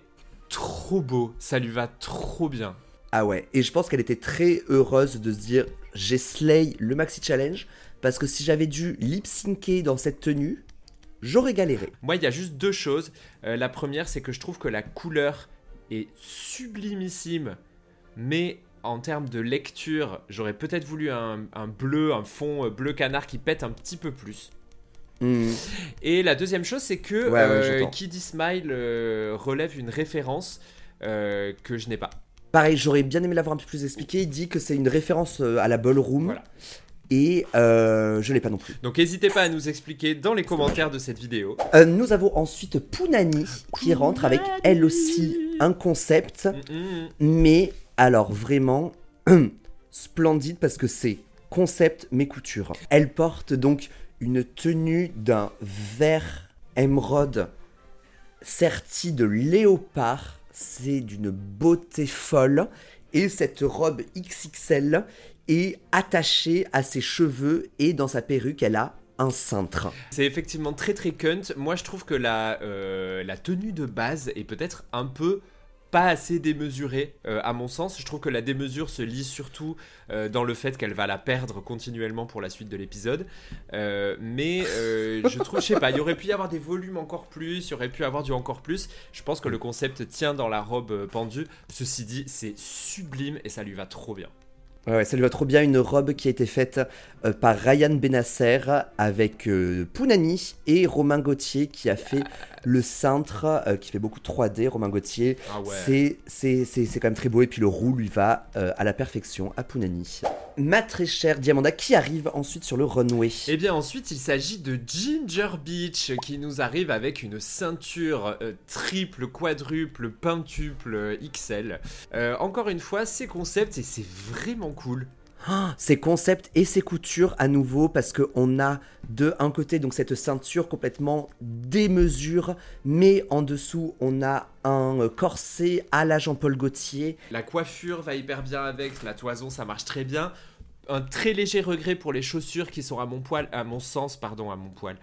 trop beau, ça lui va trop bien. Ah ouais, et je pense qu'elle était très heureuse de se dire j'ai slay le maxi challenge parce que si j'avais dû lip syncer dans cette tenue, j'aurais galéré. Moi, il y a juste deux choses. Euh, la première, c'est que je trouve que la couleur est sublimissime, mais en termes de lecture, j'aurais peut-être voulu un, un bleu, un fond euh, bleu canard qui pète un petit peu plus. Hmm. Et la deuxième chose, c'est que Ouais, ouais, euh, Smile euh, relève une référence euh, que je n'ai pas. Pareil, j'aurais bien aimé l'avoir un peu plus expliqué. Il dit que c'est une référence à la ballroom Voilà. et je l'ai pas non plus. Donc n'hésitez pas à nous expliquer dans les commentaires de cette vidéo. Nous avons ensuite Punani qui rentre avec elle aussi un concept, Mm, mm. mais alors vraiment splendide parce que c'est concept mais couture. Elle porte donc une tenue d'un vert émeraude serti de léopard. C'est d'une beauté folle. Et cette robe XXL est attachée à ses cheveux et dans sa perruque, elle a un cintre. C'est effectivement très très cunt. Moi je trouve que la, euh, la tenue de base est peut-être un peu pas assez démesurée euh, à mon sens. Je trouve que la démesure se lit surtout euh, dans le fait qu'elle va la perdre continuellement pour la suite de l'épisode. Euh, mais je trouve, je sais pas, il y aurait pu y avoir des volumes encore plus, il y aurait pu avoir du encore plus. Je pense que le concept tient dans la robe pendue. Ceci dit, c'est sublime et ça lui va trop bien. Ouais, ça lui va trop bien une robe qui a été faite euh, par Ryan Benasser avec euh, Pounani et Romain Gauthier qui a fait le cintre, euh, qui fait beaucoup de 3D. Romain Gauthier, Ah ouais. c'est, c'est, c'est, c'est quand même très beau et puis le roux lui va à la perfection à Pounani. Ma très chère Diamanda qui arrive ensuite sur le runway. Et bien ensuite, il s'agit de Ginger Beach qui nous arrive avec une ceinture euh, triple, quadruple, pentuple, euh, XL. Euh, encore une fois, c'est concept et c'est vraiment cool. Ses concepts et ses coutures à nouveau parce que on a de un côté donc cette ceinture complètement démesure mais en dessous on a un euh, corset à la Jean-Paul Gaultier La coiffure va hyper bien avec, la toison ça marche très bien. Un très léger regret pour les chaussures qui sont à mon poil, à mon sens, pardon, à mon poil,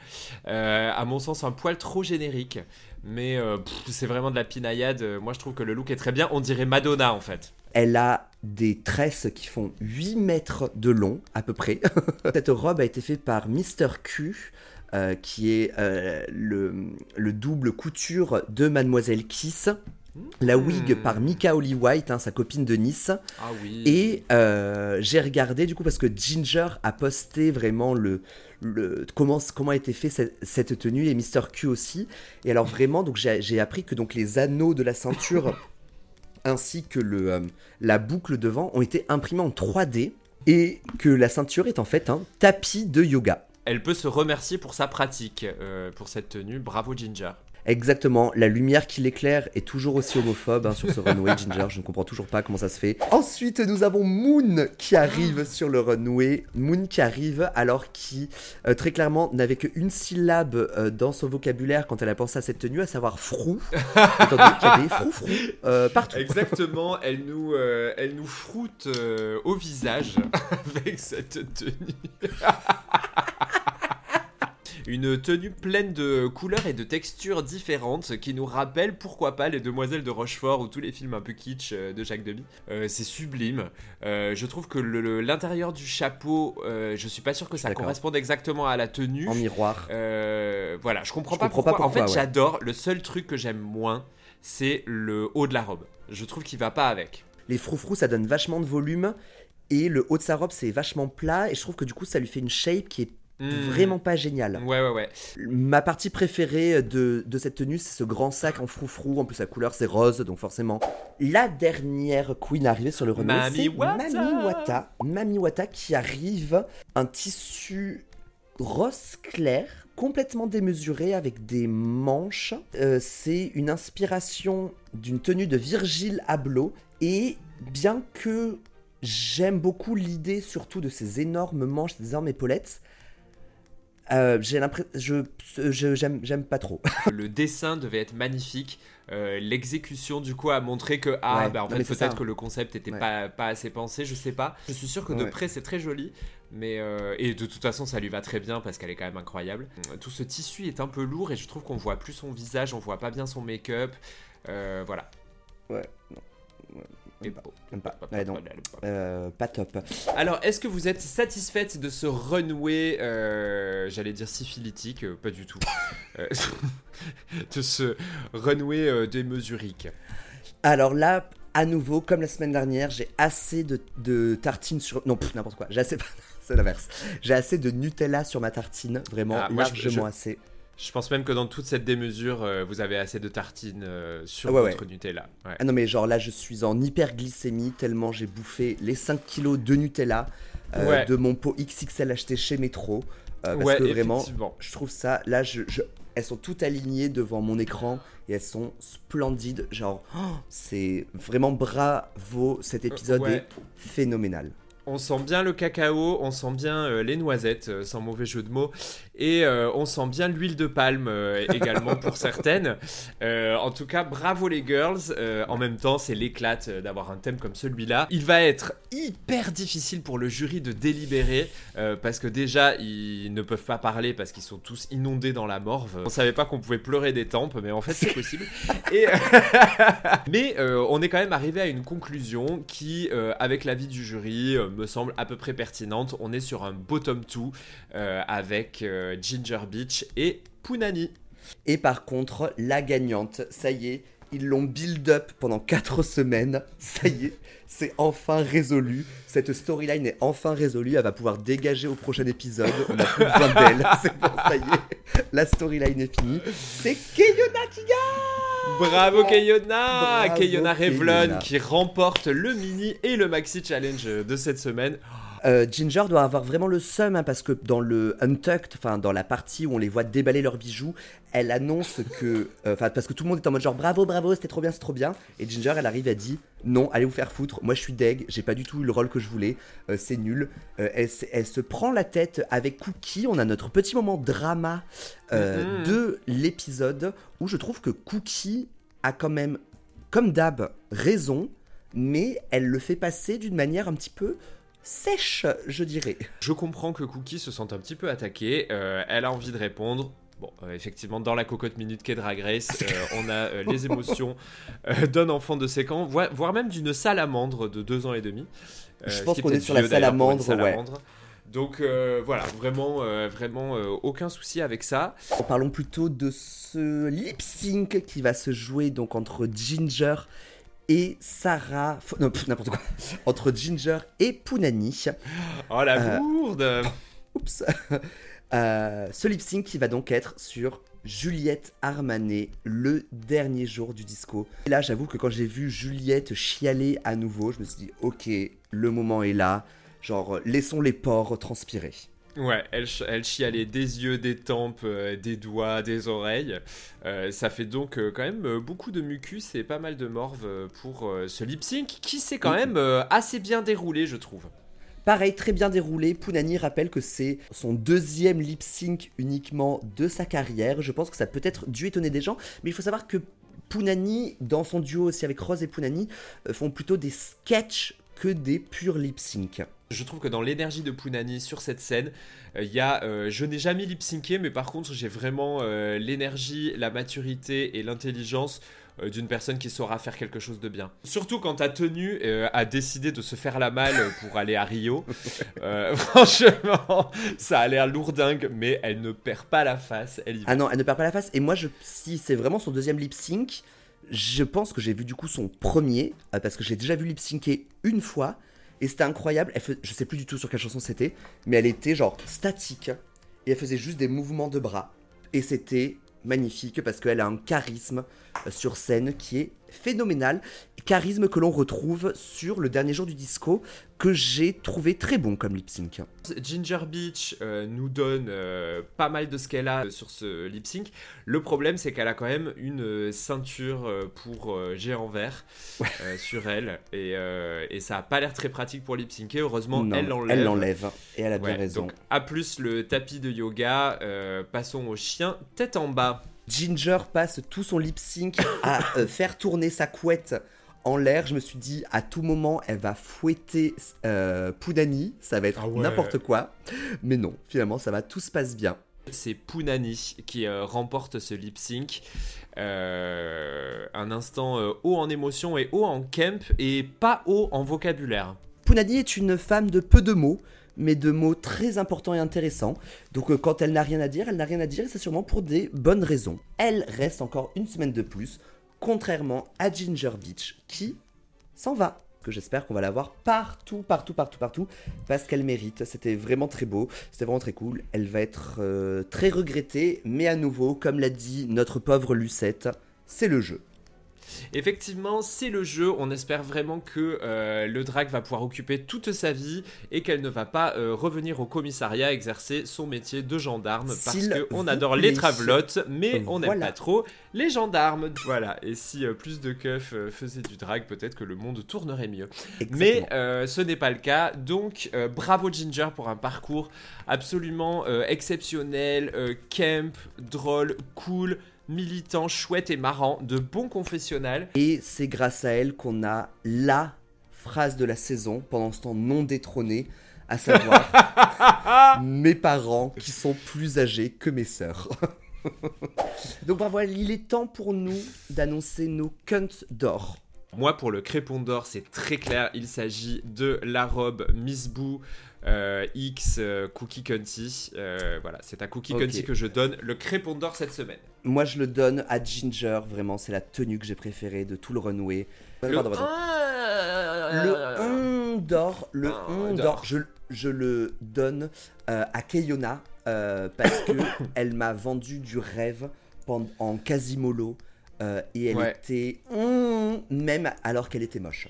Euh, à mon sens un poil trop générique. Mais euh, c'est vraiment de la pinaillade. Euh, Moi je trouve que le look est très bien. On dirait Madonna en fait. elle a des tresses qui font 8 mètres de long à peu près cette robe a été faite par Mr Q euh, qui est le double couture de Mademoiselle Kiss la wig Hmm. par Mika Holly White, hein, sa copine de Nice. Ah oui. Et euh, j'ai regardé du coup parce que Ginger a posté vraiment le, le comment comment a été fait cette, cette tenue et Mr Q aussi. Et alors vraiment donc j'ai j'ai appris que donc les anneaux de la ceinture ainsi que le euh, la boucle devant ont été imprimés en 3D et que la ceinture est en fait un tapis de yoga. Elle peut se remercier pour sa pratique, euh, pour cette tenue. Bravo Ginger. Exactement, la lumière qui l'éclaire est toujours aussi homophobe hein, sur ce runway Ginger, je ne comprends toujours pas comment ça se fait. Ensuite, nous avons Moon qui arrive sur le runway. Moon qui arrive alors qui euh, très clairement n'avait qu'une syllabe euh, dans son vocabulaire quand elle a pensé à cette tenue, à savoir frou. étant donné qu'il y a des frou-frou euh, partout. Exactement, elle nous, euh, elle nous froute euh, au visage avec cette tenue. Une tenue pleine de couleurs et de textures différentes qui nous rappelle pourquoi pas les Demoiselles de Rochefort ou tous les films un peu kitsch euh, de Jacques Demy. Euh, c'est sublime. Euh, je trouve que l'intérieur du chapeau, euh, je suis pas sûr que ça corresponde exactement à la tenue. En miroir. Voilà, je comprends Je pas comprends pourquoi. pas pourquoi, en fait, ouais. j'adore. Le seul truc que j'aime moins, c'est le haut de la robe. Je trouve qu'il va pas avec. Les froufrous, ça donne vachement de volume. Et le haut de sa robe, c'est vachement plat. Et je trouve que du coup, ça lui fait une shape qui est Hmm. vraiment pas géniale. Ouais, ouais, ouais. Ma partie préférée de, de cette tenue, c'est ce grand sac en froufrou. En plus, sa couleur, c'est rose, donc forcément. La dernière queen arrivée sur le runway, Mami c'est. Mami Wata. Mami Wata qui arrive, un tissu rose clair, complètement démesuré avec des manches. Euh, c'est une inspiration d'une tenue de Virgil Abloh. Et bien que j'aime beaucoup l'idée surtout de ces énormes manches, ces énormes épaulettes, euh, j'ai l'impression, je, je- j'aime, j'aime pas trop. le dessin devait être magnifique. Euh, L'exécution, du coup, a montré que, ah, Ouais, bah, en non, fait, peut-être que le concept était Ouais. pas, pas assez pensé, je sais pas. Je suis sûr que de Ouais. près, c'est très joli. Mais euh, et de toute façon, ça lui va très bien parce qu'elle est quand même incroyable. Tout ce tissu est un peu lourd et je trouve qu'on voit plus son visage, on voit pas bien son make-up. Voilà. Ouais, non. Pas. pas. Ouais. Euh, pas top. Alors, est-ce que vous êtes satisfaite de ce runway, euh, j'allais dire syphilitique, euh, pas du tout, Euh, de ce runway démesurique? Alors là, à nouveau, comme la semaine dernière, j'ai assez de, de tartines sur. Non, n'importe quoi. J'ai assez. C'est l'inverse. J'ai assez de Nutella sur ma tartine, vraiment Ah, moi, je- largement je- assez. Je pense même que dans toute cette démesure, euh, vous avez assez de tartines euh, sur Ah ouais, votre Nutella. Ouais. Ah non, mais genre là, je suis en hyperglycémie tellement j'ai bouffé les 5 kilos de Nutella euh, de mon pot XXL acheté chez Metro. euh, parce que vraiment, je trouve ça. Là, je, je- elles sont toutes alignées devant mon écran et elles sont splendides. Genre, oh, c'est vraiment bravo. Cet épisode est phénoménal. On sent bien le cacao, on sent bien euh, les noisettes, euh, sans mauvais jeu de mots, et euh, on sent bien l'huile de palme également pour certaines. En tout cas, bravo les girls. En même temps, c'est l'éclate d'avoir un thème comme celui-là. Il va être hyper difficile pour le jury de délibérer parce que déjà ils ne peuvent pas parler parce qu'ils sont tous inondés dans la morve. On savait pas qu'on pouvait pleurer des tempes, mais en fait c'est possible. Et mais on est quand même arrivé à une conclusion qui, avec l'avis du jury, me semble à peu près pertinente. On est sur un bottom 2 avec Ginger Beach et Punani. Et par contre, la gagnante, ça y est, ils l'ont build up pendant 4 semaines. Ça y est, c'est enfin résolu. Cette storyline est enfin résolue. Elle va pouvoir dégager au prochain épisode. On n'a plus besoin. C'est bon, ça y est. La storyline est finie. C'est Keyona qui Bravo Keyona. Keyona Revlon qui remporte le mini et le maxi challenge de cette semaine. Euh, Ginger doit avoir vraiment le seum hein, parce que dans le Untucked, enfin dans la partie où on les voit déballer leurs bijoux, elle annonce que, euh, enfin parce que tout le monde est en mode genre bravo bravo c'était trop bien c'est trop bien et Ginger elle arrive et dit non allez vous faire foutre moi je suis deg j'ai pas du tout eu le rôle que je voulais euh, c'est nul elle, se prend la tête avec Cookie on a notre petit moment drama mm-hmm. de l'épisode où je trouve que Cookie a quand même comme d'hab raison mais elle le fait passer d'une manière un petit peu sèche, je dirais. Je comprends que Cookie se sente un petit peu attaquée. Euh, elle a envie de répondre. Bon, euh, effectivement, dans la cocotte minute qu'est Drag Race, euh, on a les émotions d'un enfant de 5 ans, voire, même d'une salamandre de 2 ans et demi. je pense qu'on est sur la salamandre, ouais. Donc voilà, vraiment, vraiment aucun souci avec ça. Parlons plutôt de ce lip sync qui va se jouer donc entre Ginger et Sarah. Non, n'importe quoi. Entre Ginger et Punani. Oh la bourde euh, Oups euh, Ce lip sync qui va donc être sur Juliette Armanet, le dernier jour du disco. Et là, j'avoue que quand j'ai vu Juliette chialer à nouveau, je me suis dit, ok, le moment est là. Genre, laissons les porcs transpirer. Ouais, elle, elle chialait des yeux, des tempes, euh, des doigts, des oreilles. Euh, ça fait donc euh, quand même beaucoup de mucus et pas mal de morve pour ce lip sync qui s'est quand même assez bien déroulé, je trouve. Pareil, très bien déroulé. Punani rappelle que c'est son deuxième lip sync uniquement de sa carrière. Je pense que ça peut être dû étonner des gens, mais il faut savoir que Punani, dans son duo aussi avec Rose et Punani, font plutôt des sketchs que des purs lip sync. Je trouve que dans l'énergie de Punani sur cette scène, euh, il y a, euh, je n'ai jamais lip syncé, mais par contre j'ai vraiment euh, l'énergie, la maturité et l'intelligence d'une personne qui saura faire quelque chose de bien. Surtout quand ta tenue a décidé de se faire la malle pour aller à Rio. franchement, ça a l'air lourdingue, mais elle ne perd pas la face. Elle ah non, elle ne perd pas la face. Et moi, je, si c'est vraiment son deuxième lip sync, je pense que j'ai vu du coup son premier, parce que j'ai déjà vu lip une fois. Et c'était incroyable. Je sais plus du tout sur quelle chanson c'était, mais elle était genre statique. Et elle faisait juste des mouvements de bras. Et c'était magnifique parce qu'elle a un charisme euh, sur scène qui est phénoménal. Charisme que l'on retrouve sur le dernier jour du disco que j'ai trouvé très bon comme lip sync. Ginger Beach euh, nous donne euh, pas mal de ce qu'elle a sur ce lip sync. Le problème, c'est qu'elle a quand même une ceinture pour géant vert sur elle et, et, ça a pas l'air très pratique pour lip syncer. Heureusement, elle l'enlève. Elle l'enlève et elle a bien raison. Donc, à plus le tapis de yoga, passons au chien tête en bas. Ginger passe tout son lip sync à euh, faire tourner sa couette en l'air. Je me suis dit, à tout moment, elle va fouetter euh, Poudani. Ça va être ah n'importe quoi. Mais non, finalement, ça va, tout se passe bien. C'est Pounani qui euh, remporte ce lip sync. un instant haut en émotion et haut en camp et pas haut en vocabulaire. Pounani est une femme de peu de mots mais de mots très importants et intéressants. Donc euh, quand elle n'a rien à dire, elle n'a rien à dire et c'est sûrement pour des bonnes raisons. Elle reste encore une semaine de plus, contrairement à Ginger Beach qui s'en va que j'espère qu'on va la voir partout, partout, partout, partout, parce qu'elle mérite. C'était vraiment très beau, c'était vraiment très cool. Elle va être euh, très regrettée, mais à nouveau, comme l'a dit notre pauvre Lucette, c'est le jeu. Effectivement, c'est le jeu. On espère vraiment que euh, le drag va pouvoir occuper toute sa vie et qu'elle ne va pas euh, revenir au commissariat exercer son métier de gendarme parce qu'on adore les travelottes, mais on n'aime pas trop les gendarmes. Voilà. Et si euh, plus de keufs faisaient du drag, peut-être que le monde tournerait mieux. Mais ce n'est pas le cas. Donc, bravo Ginger pour un parcours absolument exceptionnel, camp, drôle, cool militant, chouette et marrant, de bon confessionnal. Et c'est grâce à elle qu'on a la phrase de la saison, pendant ce temps non détrôné, à savoir mes parents qui sont plus âgés que mes sœurs. Donc bah voilà, il est temps pour nous d'annoncer nos cunts d'or Moi, pour le crépon d'or, c'est très clair. Il s'agit de la robe Miss Boo euh, X euh, Cookie Cunty. Euh, voilà, c'est à Cookie Ok. Cunty que je donne le crépon d'or cette semaine. Moi, je le donne à Ginger. Vraiment, c'est la tenue que j'ai préférée de tout le runway. Le Pardon, pardon. Le on d'or, le Un on d'or. d'or, je, je le donne euh, à Keyona parce que elle m'a vendu du rêve pendant, en quasi-mollo euh, et elle Ouais. était hum, même alors qu'elle était moche.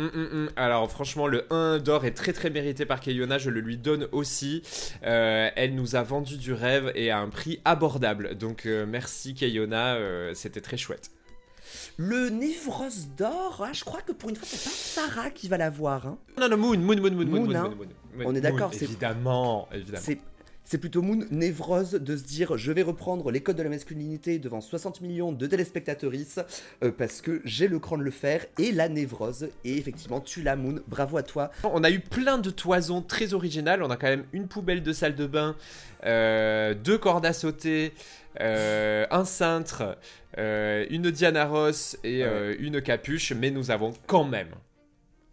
Hum, hum, hum. Alors franchement le 1 d'or est très très mérité par Kayona, je le lui donne aussi. Euh, elle nous a vendu du rêve et à un prix abordable. Donc euh, merci Kayona, euh, c'était très chouette. Le Névrose d'or, ah, je crois que pour une fois c'est pas Sarah qui va l'avoir. Hein. Non non Moon, Moon, Moon, Moon, Moon, hein. Moon, Moon, Moon, On est d'accord, c'est- Évidemment, évidemment. C'est plutôt Moon névrose de se dire je vais reprendre les codes de la masculinité devant 60 millions de téléspectatrices euh, parce que j'ai le cran de le faire et la névrose et effectivement tu la Moon bravo à toi On a eu plein de toisons très originales. On a quand même une poubelle de salle de bain, euh, deux cordes à sauter, euh, un cintre, une Diana Ross et Ouais. euh, une capuche. Mais nous avons quand même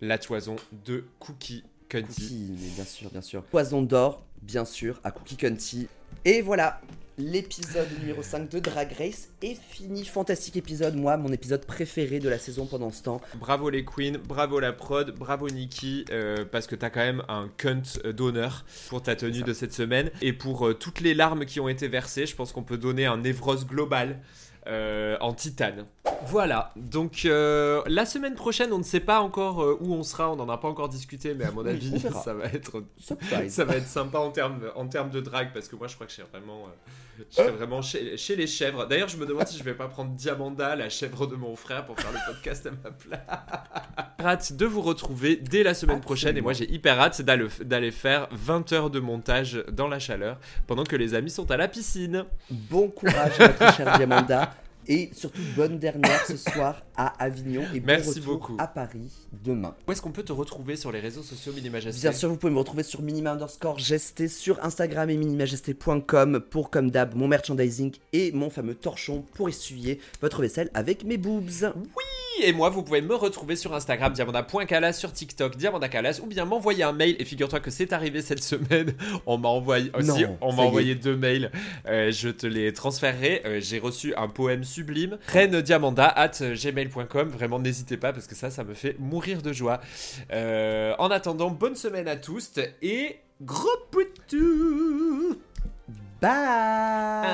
la toison de Cookie Cunty. Cookie, mais bien sûr, bien sûr. Poison d'or, bien sûr, à Cookie Cunty. Et voilà, l'épisode numéro 5 de Drag Race est fini. Fantastique épisode, moi, mon épisode préféré de la saison pendant ce temps. Bravo les queens, bravo la prod, bravo Nikki, euh, parce que t'as quand même un cunt d'honneur pour ta tenue de cette semaine. Et pour euh, toutes les larmes qui ont été versées, je pense qu'on peut donner un névrose global euh, en titane. Voilà, donc euh, la semaine prochaine, on ne sait pas encore euh, où on sera, on n'en a pas encore discuté, mais à mon avis, ça va être Surprise. ça va être sympa en termes en de drague parce que moi je crois que je serai vraiment je serai vraiment chez, chez les chèvres. D'ailleurs, je me demande si je vais pas prendre Diamanda, la chèvre de mon frère pour faire le podcast à ma place. hâte de vous retrouver dès la semaine prochaine et moi j'ai hyper hâte d'aller faire 20 heures de montage dans la chaleur pendant que les amis sont à la piscine. Bon courage, à notre chère Diamanda. Et surtout, bonne dernière ce soir à Avignon. Et bon Merci retour beaucoup. à Paris demain. Où est-ce qu'on peut te retrouver sur les réseaux sociaux Mini Majesté Bien sûr, vous pouvez me retrouver sur minima underscore gesté sur Instagram et minimajesté.com pour, comme d'hab, mon merchandising et mon fameux torchon pour essuyer votre vaisselle avec mes boobs. Et moi, vous pouvez me retrouver sur Instagram, diamanda.calas, sur TikTok, diamandacalas, ou bien m'envoyer un mail. Et figure-toi que c'est arrivé cette semaine. On m'a envoyé aussi, Non, on m'a envoyé deux mails. Euh, je te les transférerai. Euh, J'ai reçu un poème sublime. Reine Diamanda at gmail.com. Vraiment, n'hésitez pas parce que ça, ça me fait mourir de joie. Euh, en attendant, bonne semaine à tous et gros poutou. Bye